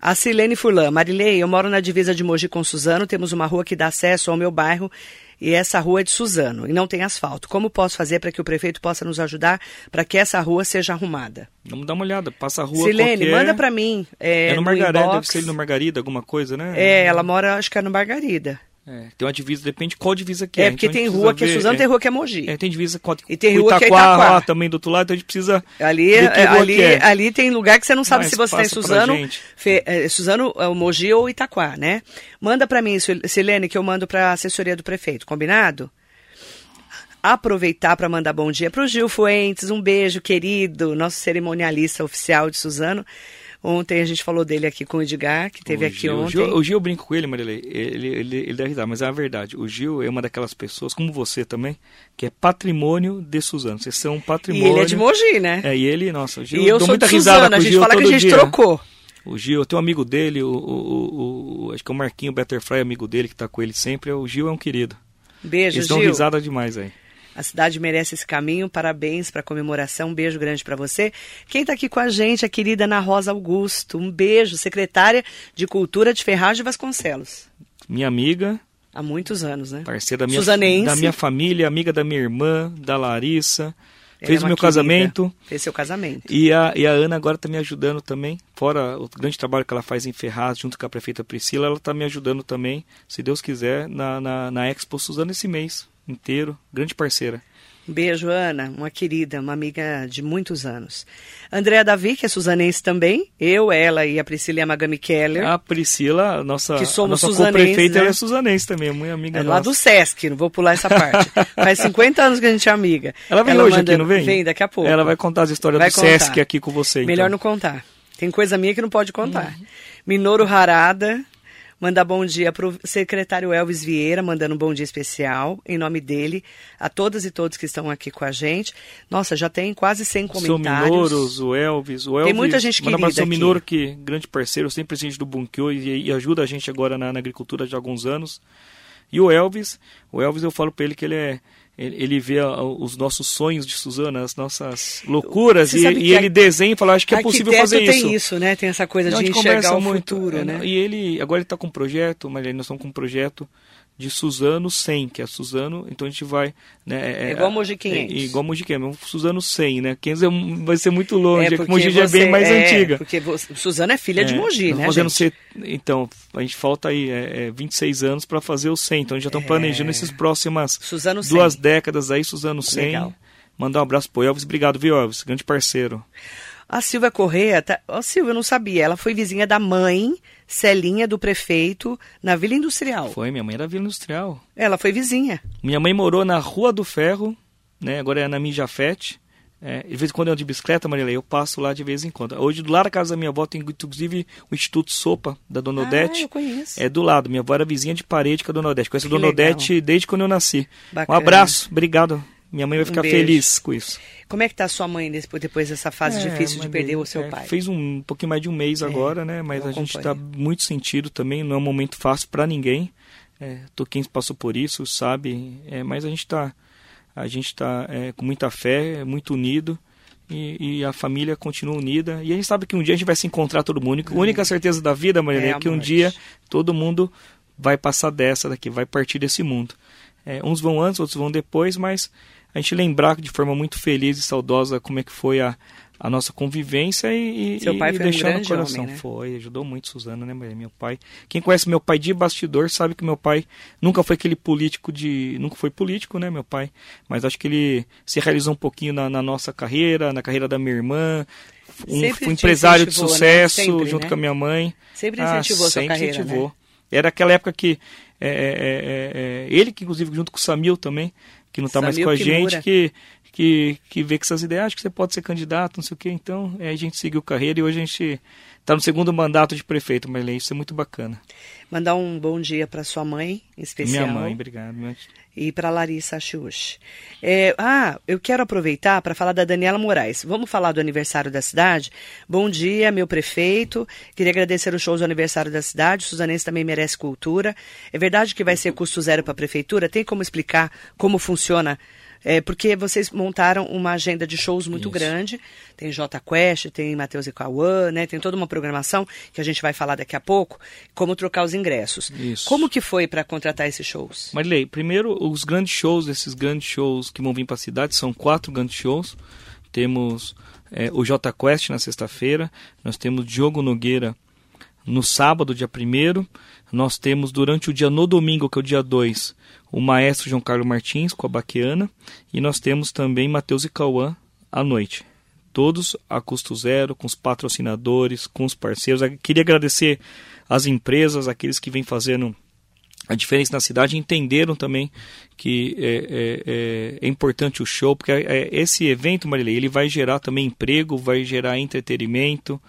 A Silene Furlan, Marilei, eu moro na divisa de Mogi com Suzano, temos uma rua que dá acesso ao meu bairro e essa rua é de Suzano e não tem asfalto. Como posso fazer para que o prefeito possa nos ajudar para que essa rua seja arrumada? Vamos dar uma olhada. Passa a rua Silene, qualquer... manda para mim. É, é no, Margarida, deve ser no Margarida, alguma coisa, né? É, ela mora, acho que é no Margarida. É, tem uma divisa, depende qual divisa que é. É, porque então tem rua que é Suzano, é, tem rua que é Mogi. É, tem divisa com e tem rua Itaquá, que é Itaquá. Lá, também do outro lado, então a gente precisa ali, ali, é. ali tem lugar que você não sabe Mas se você está em Suzano, Fe, é, Suzano, é, Mogi ou Itaquá, né? Manda para mim, Silene, que eu mando para a assessoria do prefeito, combinado? aproveitar para mandar bom dia para o Gil Fuentes, um beijo querido, nosso cerimonialista oficial de Suzano. Ontem a gente falou dele aqui com o Edgar, que teve o aqui Gil, ontem. O Gil, o Gil eu brinco com ele, Marilei, ele, ele, ele deve risar, mas é a verdade. O Gil é uma daquelas pessoas, como você também, que é patrimônio de Suzano. Vocês são um patrimônio. E ele é de Mogi, né? É, e ele, nossa, o Gil, e eu sou muita de risada Suzano, a gente Gil fala que a gente dia. trocou. O Gil, eu tenho um amigo dele, o, o, o, acho que é o Marquinho Betterfly, amigo dele, que tá com ele sempre. O Gil é um querido. Beijo, Eles Gil. dão risada demais aí. A cidade merece esse caminho. Parabéns para a comemoração. Um beijo grande para você. Quem está aqui com a gente, a querida Ana Rosa Augusto. Um beijo, secretária de Cultura de Ferraz de Vasconcelos. Minha amiga. Há muitos anos, né? Parceira da minha, Suzanense. da minha família, amiga da minha irmã, da Larissa. Ela Fez é o meu querida. casamento. Fez seu casamento. E a, e a Ana agora está me ajudando também. Fora o grande trabalho que ela faz em Ferraz, junto com a prefeita Priscila, ela está me ajudando também, se Deus quiser, na, na, na Expo Suzano esse mês inteiro. Grande parceira. Beijo, Ana, uma querida, uma amiga de muitos anos. Andréa Davi, que é suzanense também. Eu, ela e a Priscila Yamagami Keller. A Priscila, a nossa, Que somos a nossa prefeita, né? ela é suzanense também, é muito amiga É nossa. lá do Sesc, não vou pular essa parte. Faz 50 anos que a gente é amiga. Ela vem hoje aqui, não vem? Vem, daqui a pouco. Ela vai contar as histórias Vai do contar. Sesc aqui com você. Melhor então. não contar. Tem coisa minha que não pode contar. Uhum. Minoro Harada, manda bom dia para o secretário Elvis Vieira, mandando um bom dia especial, em nome dele, a todas e todos que estão aqui com a gente. Nossa, já tem quase 100 Seu comentários. Minoros, o Elvis, o Elvis. muita gente manda querida ao aqui. Minoro, que grande parceiro, sempre presidente do Bunkyo e, e ajuda a gente agora na, na agricultura já há alguns anos. E o Elvis, o Elvis eu falo para ele que ele é ele, vê os nossos sonhos de Suzana, as nossas loucuras e, e ele desenha e fala, acho que é possível fazer tem isso. isso, né? Tem essa coisa Não, de enxergar o muito, futuro, é, né? E ele, agora ele está com um projeto, mas nós estamos com um projeto de Suzano 100, que é Suzano, então a gente vai... Né, É igual Mogi 500. É, igual Mogi 500, mas Suzano 100, né? 500 é vai ser muito longe, é, que porque Mogi já é bem você- mais é, antiga. Porque você, Suzana é filha de É, Mogi, nós né, fazendo gente? ser- então, a gente falta aí é, é, 26 anos para fazer o 100, então a gente já estamos planejando esses próximas Suzano 100. duas décadas aí, Suzano 100. Legal. Mandar um abraço pro Elvis, obrigado, viu, Elvis? Grande parceiro. A Silvia Correia, tá... Ó, Silvia, eu não sabia. Ela foi vizinha da mãe, Celinha, do prefeito, na Vila Industrial. Foi, minha mãe era Vila Industrial. Ela foi vizinha. Minha mãe morou na Rua do Ferro, né? Agora é na Mijafete. É, de vez em quando eu ando de bicicleta, Marilei, eu passo lá de vez em quando. Hoje, do lado da casa da minha avó, tem inclusive o Instituto Sopa, da Dona Ah, Odete. eu conheço. É do lado. Minha avó era vizinha de parede com a Dona Odete. Conheço a Que Dona legal. Odete desde quando eu nasci. Bacana. Um abraço, obrigado. Minha mãe vai ficar beijo. feliz com isso. Como é que tá a sua mãe depois, depois dessa fase É, difícil de perder o seu é, pai? Fez um, pouquinho mais de um mês agora, né? Mas a gente acompanho. está muito sentido também. Não é um momento fácil para ninguém. É, tô quem passou por isso sabe. É, mas a gente está a gente tá é, com muita fé, é muito unido. E, e a família continua unida. E a gente sabe que um dia a gente vai se encontrar todo mundo. A única certeza da vida, Maria, É é, que um dia todo mundo vai passar dessa daqui, vai partir desse mundo. É, uns vão antes, outros vão depois, mas a gente lembrar de forma muito feliz e saudosa como é que foi a, a nossa convivência e, Seu pai e foi um no coração. homem, né? Foi, ajudou muito Suzana, né, Maria? Meu pai. Quem conhece meu pai de bastidor sabe que meu pai nunca foi aquele político de. Nunca foi político, né, meu pai? Mas acho que ele se realizou um pouquinho na, na nossa carreira, na carreira da minha irmã. Um, Sempre um empresário de né? sucesso Sempre, junto né? com a minha mãe. Sempre Ah, incentivou a sua sempre carreira, incentivou. né? Era aquela época que é, é, é, é, ele que inclusive junto com o Samil também, que não está mais com a gente, que que que vê que essas ideias, acho que você pode ser candidato, não sei o quê. Então, é, a gente seguiu carreira e hoje a gente está no segundo mandato de prefeito, Marlene, isso é muito bacana. Mandar um bom dia para sua mãe, em especial. Minha mãe, obrigado. E para Larissa Achiushi. É, ah, eu quero aproveitar para falar da Daniela Moraes. Vamos falar do aniversário da cidade? Bom dia, meu prefeito. Queria agradecer os shows do aniversário da cidade. O Suzanense também merece cultura. É verdade que vai ser custo zero para a prefeitura? Tem como explicar como funciona? É, porque vocês montaram uma agenda de shows muito Isso. grande. Tem J Quest, tem Matheus e Cauã, né? Tem toda uma programação que a gente vai falar daqui a pouco. Como trocar os ingressos. Isso. Como que foi para contratar esses shows? Marilei, primeiro, os grandes shows, esses grandes shows que vão vir para a cidade, são quatro grandes shows. Temos é, o J Quest na sexta-feira, nós temos Diogo Nogueira no sábado, dia 1 nós temos durante o dia no domingo, que é o dia 2, o maestro João Carlos Martins com a Baquiana, e nós temos também Matheus e Cauã à noite. Todos a custo zero, com os patrocinadores, com os parceiros. Eu Queria agradecer às empresas, aqueles que vêm fazendo a diferença na cidade entenderam também que é, é, é, é importante o show, porque é, esse evento, Marilei, ele vai gerar também emprego, vai gerar entretenimento.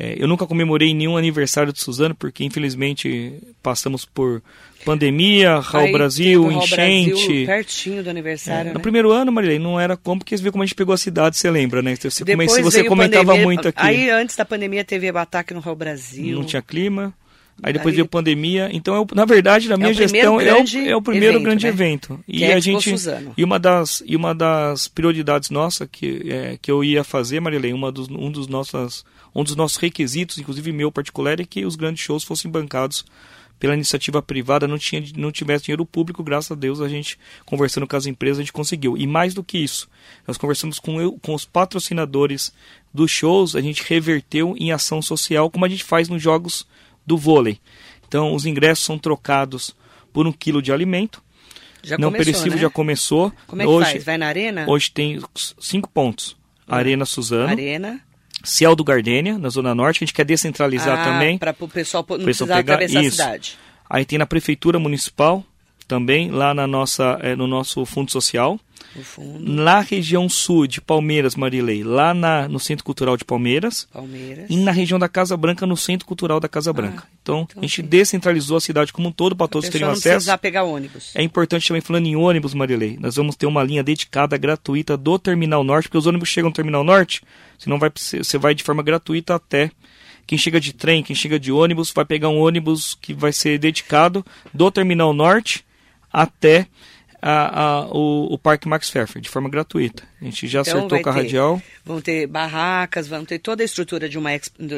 É, eu nunca comemorei nenhum aniversário de Suzano, porque infelizmente passamos por pandemia, Raul Aí Brasil, Raul enchente. Brasil pertinho do aniversário, É, né? No primeiro ano, Marilei, não era como, porque você viu como a gente pegou a cidade, você lembra, né? Você, Depois come- você comentava pandemia, muito aqui. Aí antes da pandemia teve ataque no Raul Brasil. não tinha clima. Aí depois Aí- veio pandemia. Então, é o- na verdade, na minha o primeiro gestão, é o, é o primeiro evento, grande né? evento. E é a Expo gente. Suzano. E uma das, e uma das prioridades nossa que, é, que eu ia fazer, Marilei, uma dos, um, dos nossas, um dos nossos requisitos, inclusive meu particular, é que os grandes shows fossem bancados pela iniciativa privada, não, tinha, não tivesse dinheiro público, graças a Deus a gente, conversando com as empresas, a gente conseguiu. E mais do que isso, nós conversamos com, eu, com os patrocinadores dos shows, a gente reverteu em ação social, como a gente faz nos jogos do vôlei. Então, os ingressos são trocados por um quilo de alimento. Já não começou, perecível né? já começou. Como é que hoje, faz? Vai na arena? Hoje tem cinco pontos. Arena Suzano, Arena. Ciel do Gardênia, na Zona Norte, que a gente quer descentralizar ah, também. Para o pessoal não Pessoal precisar atravessar isso. a cidade. Aí tem na Prefeitura Municipal, também, lá na nossa, eh, no nosso Fundo Social. Na região sul de Palmeiras, Marilei, lá na, no Centro Cultural de Palmeiras. Palmeiras. E na região da Casa Branca, no Centro Cultural da Casa Branca. Então, então a gente sim. descentralizou a cidade como um todo para todos terem não acesso. precisar pegar ônibus. É importante também, falando em ônibus, Marilei, nós vamos ter uma linha dedicada, gratuita do Terminal Norte, porque os ônibus chegam no Terminal Norte, você, não vai, você vai de forma gratuita até. Quem chega de trem, quem chega de ônibus, vai pegar um ônibus que vai ser dedicado do Terminal Norte até a- a- o, o Parque Max Pfeffer, de forma gratuita. A gente já Então, acertou com a ter- Radial. Vão ter barracas, vão ter toda a estrutura de uma,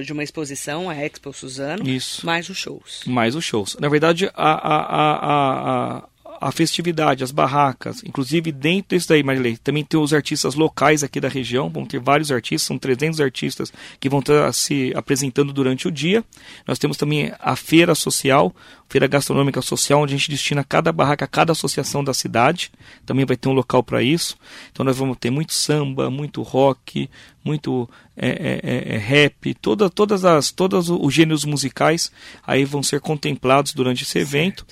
de uma exposição, a Expo Suzano, Isso. mais os shows. mais os shows. Na verdade, a, a, a, a, festividade, as barracas, inclusive dentro disso daí, Marilei, também tem os artistas locais aqui da região, vão ter vários artistas, são 300 artistas que vão estar se apresentando durante o dia. Nós temos também a feira social, feira gastronômica social, onde a gente destina cada barraca, cada associação da cidade, também vai ter um local para isso. Então nós vamos ter muito samba, muito rock, muito é, é, é, é, rap, toda, todas as, todos os gêneros musicais aí vão ser contemplados durante esse evento.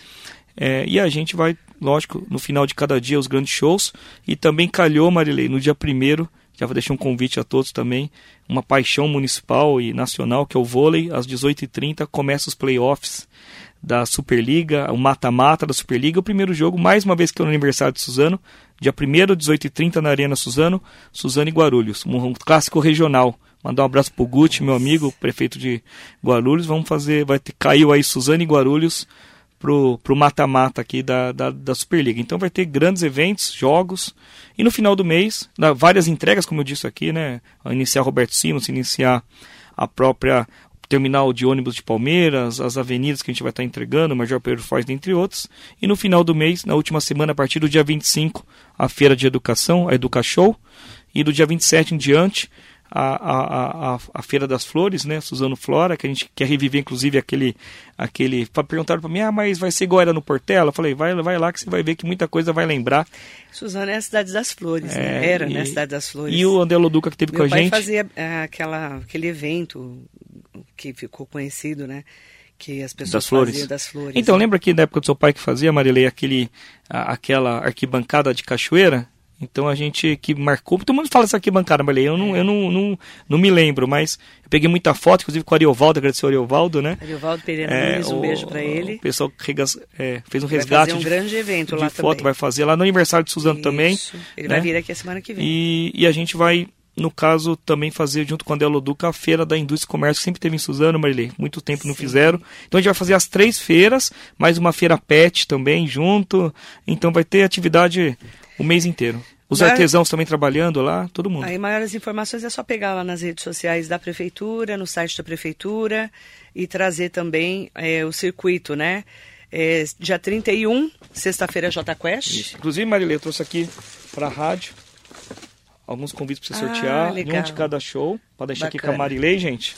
É, e a gente vai, lógico, no final de cada dia os grandes shows. E também calhou, Marilei, no dia primeiro, já vou deixar um convite a todos também, uma paixão municipal e nacional, que é o vôlei. Às 18h30 começa os playoffs da Superliga, o mata-mata da Superliga. O primeiro jogo, mais uma vez que é o aniversário de Suzano, dia 1 18h30 na Arena Suzano, Suzano e Guarulhos, um, clássico regional. Mandar um abraço pro Guti, meu amigo, prefeito de Guarulhos. Vamos fazer, vai ter, caiu aí Suzano e Guarulhos pro, pro mata-mata aqui da, da, da Superliga. Então vai ter grandes eventos, jogos, e no final do mês, várias entregas, como eu disse aqui, né? Iniciar Roberto Simons, iniciar a própria terminal de ônibus de Palmeiras, as avenidas que a gente vai estar entregando, Major Pedro Foz, entre outros. E no final do mês, na última semana, a partir do dia 25, a Feira de Educação, a Educa Show. E do dia 27 em diante, a, a, a, a, Feira das Flores, né, Suzano Flora, que a gente quer reviver, inclusive, aquele. aquele perguntaram para mim, ah, mas vai ser igual era no Portela? Eu falei, vai, vai lá que você vai ver que muita coisa vai lembrar. Suzano é a cidade das flores, né? é, né? Era, e, né, a cidade das flores. E o Andelo Duca que teve Meu com a gente. Meu pai fazia é, aquela, aquele evento que ficou conhecido, né? que as pessoas das flores. das flores. Então, né? lembra que da época do seu pai que fazia, Marilei, aquele, a, aquela arquibancada de cachoeira? Então a gente que marcou, todo mundo fala essa arquibancada, Marilei, eu, não, eu não, não, não me lembro, mas eu peguei muita foto, inclusive com o Ariovaldo, agradecer ao Ariovaldo, né? Ariovaldo Pereira é, um beijo para ele. O pessoal é, fez um resgate vai fazer um de, grande evento lá foto, também. vai fazer lá no aniversário de Suzano Isso. também. Ele né? vai vir aqui a semana que vem. E, e a gente vai no caso, também fazer junto com a Delo Duca a feira da indústria e comércio, que sempre teve em Suzano, Marilei. Muito tempo Sim. não fizeram. Então a gente vai fazer as três feiras, mais uma feira pet também junto. Então vai ter atividade o mês inteiro. Os Mas... artesãos também trabalhando lá, todo mundo. Aí maiores informações é só pegar lá nas redes sociais da prefeitura, no site da prefeitura e trazer também é, o circuito, né? É, dia 31, sexta-feira, J Quest. Isso. Inclusive, Marilei, eu trouxe aqui para a rádio alguns convites para você ah, sortear, um de cada show. Pode deixar Bacana. aqui com a Marilei, gente.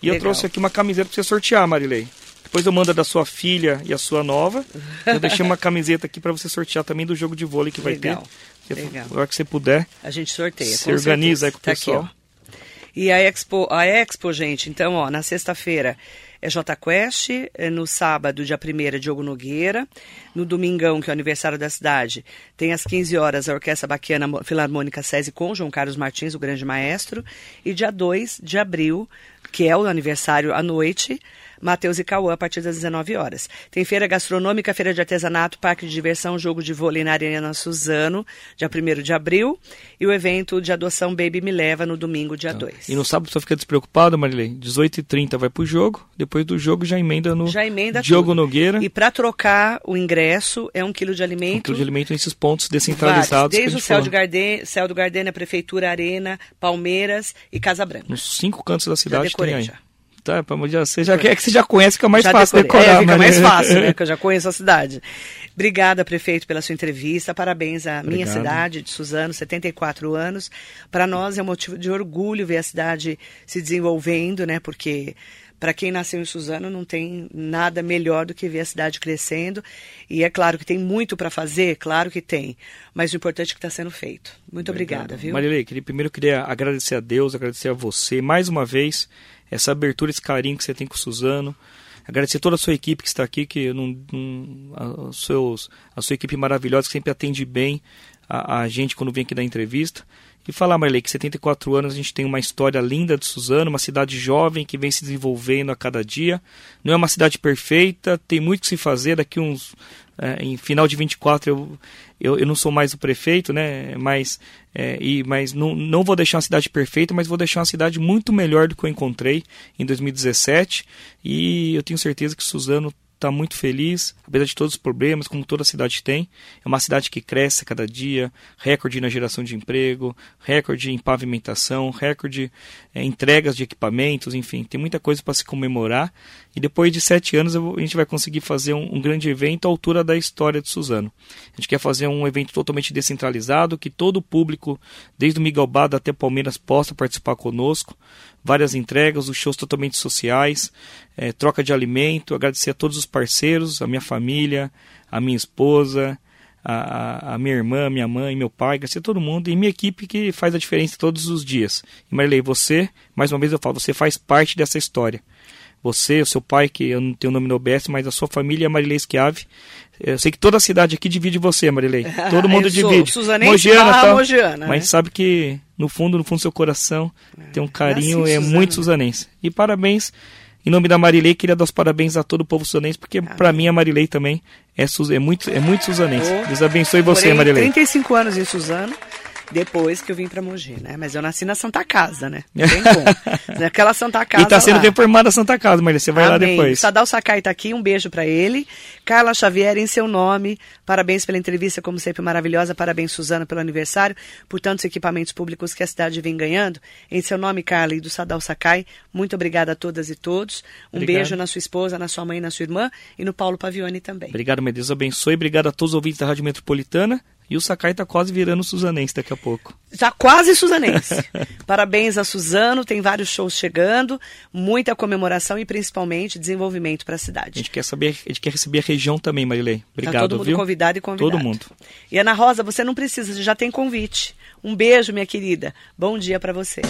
E legal. eu trouxe aqui uma camiseta para você sortear, Marilei. Depois eu mando da sua filha e a sua nova. Eu deixei uma camiseta aqui para você sortear também do jogo de vôlei que vai legal. ter. Legal. Na hora que você puder. A gente sorteia. Se organiza certeza. aí com o tá pessoal. Aqui, e a Expo, a Expo, gente, então, ó, na sexta-feira é J Quest, é no sábado, dia 1 é Diogo Nogueira, no domingão, que é o aniversário da cidade, tem às 15 horas a Orquestra Baquiana Filarmônica SESI com João Carlos Martins, o grande maestro, e dia 2 de abril, que é o aniversário à noite, Matheus e Cauã, a partir das 19 horas. Tem feira gastronômica, feira de artesanato, parque de diversão, jogo de vôlei na Arena Suzano, dia 1 de abril, e o evento de adoção Baby Me Leva no domingo, dia então, 2. E no sábado só fica despreocupado, Marilei? 18h30 vai pro jogo, depois do jogo já emenda no já emenda Diogo tudo. Nogueira. E para trocar o ingresso é um quilo de alimento. Um quilo de alimento nesses pontos descentralizados. Vários, desde o Céu, de Gardê, Céu do Gardênia, Prefeitura, Arena, Palmeiras e Casa Branca. Nos cinco cantos da cidade já tem aí. Já. Tá, você já quer que você já conhece, fica mais já fácil decorei. decorar. É, fica mais fácil, né? Que eu já conheço a cidade. Obrigada, prefeito, pela sua entrevista. Parabéns à Obrigado. minha cidade de Suzano, 74 anos. Para nós é um motivo de orgulho ver a cidade se desenvolvendo, né? Porque para quem nasceu em Suzano não tem nada melhor do que ver a cidade crescendo. E é claro que tem muito para fazer, claro que tem. Mas o importante é que está sendo feito. Muito Obrigado. obrigada, viu? Marilei, primeiro eu queria agradecer a Deus, agradecer a você mais uma vez essa abertura, esse carinho que você tem com o Suzano. Agradecer toda a sua equipe que está aqui, que não, não, a, seus, a sua equipe maravilhosa, que sempre atende bem a, a gente quando vem aqui dar entrevista. E falar, Marley, que 74 anos a gente tem uma história linda de Suzano, uma cidade jovem que vem se desenvolvendo a cada dia. Não é uma cidade perfeita, tem muito que se fazer. Daqui uns. É, em final de 24 eu, eu, eu não sou mais o prefeito, né? Mas, é, e, mas não, não vou deixar uma cidade perfeita, mas vou deixar uma cidade muito melhor do que eu encontrei em 2017. E eu tenho certeza que Suzano está muito feliz, apesar de todos os problemas, como toda cidade tem. É uma cidade que cresce a cada dia, recorde na geração de emprego, recorde em pavimentação, recorde em entregas de equipamentos, enfim, tem muita coisa para se comemorar. E depois de sete anos a gente vai conseguir fazer um, um, grande evento à altura da história de Suzano. A gente quer fazer um evento totalmente descentralizado, que todo o público, desde o Miguel Bada até Palmeiras, possa participar conosco várias entregas, os shows totalmente sociais, é, troca de alimento, agradecer a todos os parceiros, a minha família, a minha esposa, a, a, minha irmã, minha mãe, meu pai, agradecer a todo mundo e minha equipe que faz a diferença todos os dias. E Marilei, você, mais uma vez eu falo, você faz parte dessa história. Você, o seu pai, que eu não tenho o nome no OBS, mas a sua família, Marilei Schiave. Eu sei que toda a cidade aqui divide você, Marilei. Todo mundo divide. Suzanense Mogiana, tá? Mogiana, mas né? sabe que no fundo, no fundo do seu coração, tem um carinho, é muito suzanense. E parabéns. Em nome da Marilei, queria dar os parabéns a todo o povo suzanense, porque para mim a Marilei também é, é, muito, é muito suzanense. Deus abençoe você, Marilei. 35 anos em Suzano Depois que eu vim para Mogi, né? Mas eu nasci na Santa Casa, né? Não tem como. Naquela Santa Casa. E tá sendo lá. reformada a Santa Casa, Marília. Você vai Amém. lá depois. Sadal Sakai tá aqui, um beijo para ele. Carla Xavier, em seu nome, parabéns pela entrevista, como sempre, maravilhosa. Parabéns, Suzana, pelo aniversário, por tantos equipamentos públicos que a cidade vem ganhando. Em seu nome, Carla, e do Sadal Sakai, muito obrigada a todas e todos. Um Obrigado. beijo na sua esposa, na sua mãe, na sua irmã e no Paulo Pavione também. Obrigado, meu Deus abençoe. Obrigado a todos os ouvintes da Rádio Metropolitana. E o Sakai tá quase virando suzanense daqui a pouco. Já quase suzanense. Parabéns a Suzano, tem vários shows chegando, muita comemoração e principalmente desenvolvimento para a A cidade. gente quer saber, a gente quer receber a região também, Marilei. Obrigado, tá todo mundo viu? convidado e convidado. Todo mundo. E Ana Rosa, você não precisa, já tem convite. Um beijo, minha querida. Bom dia para você.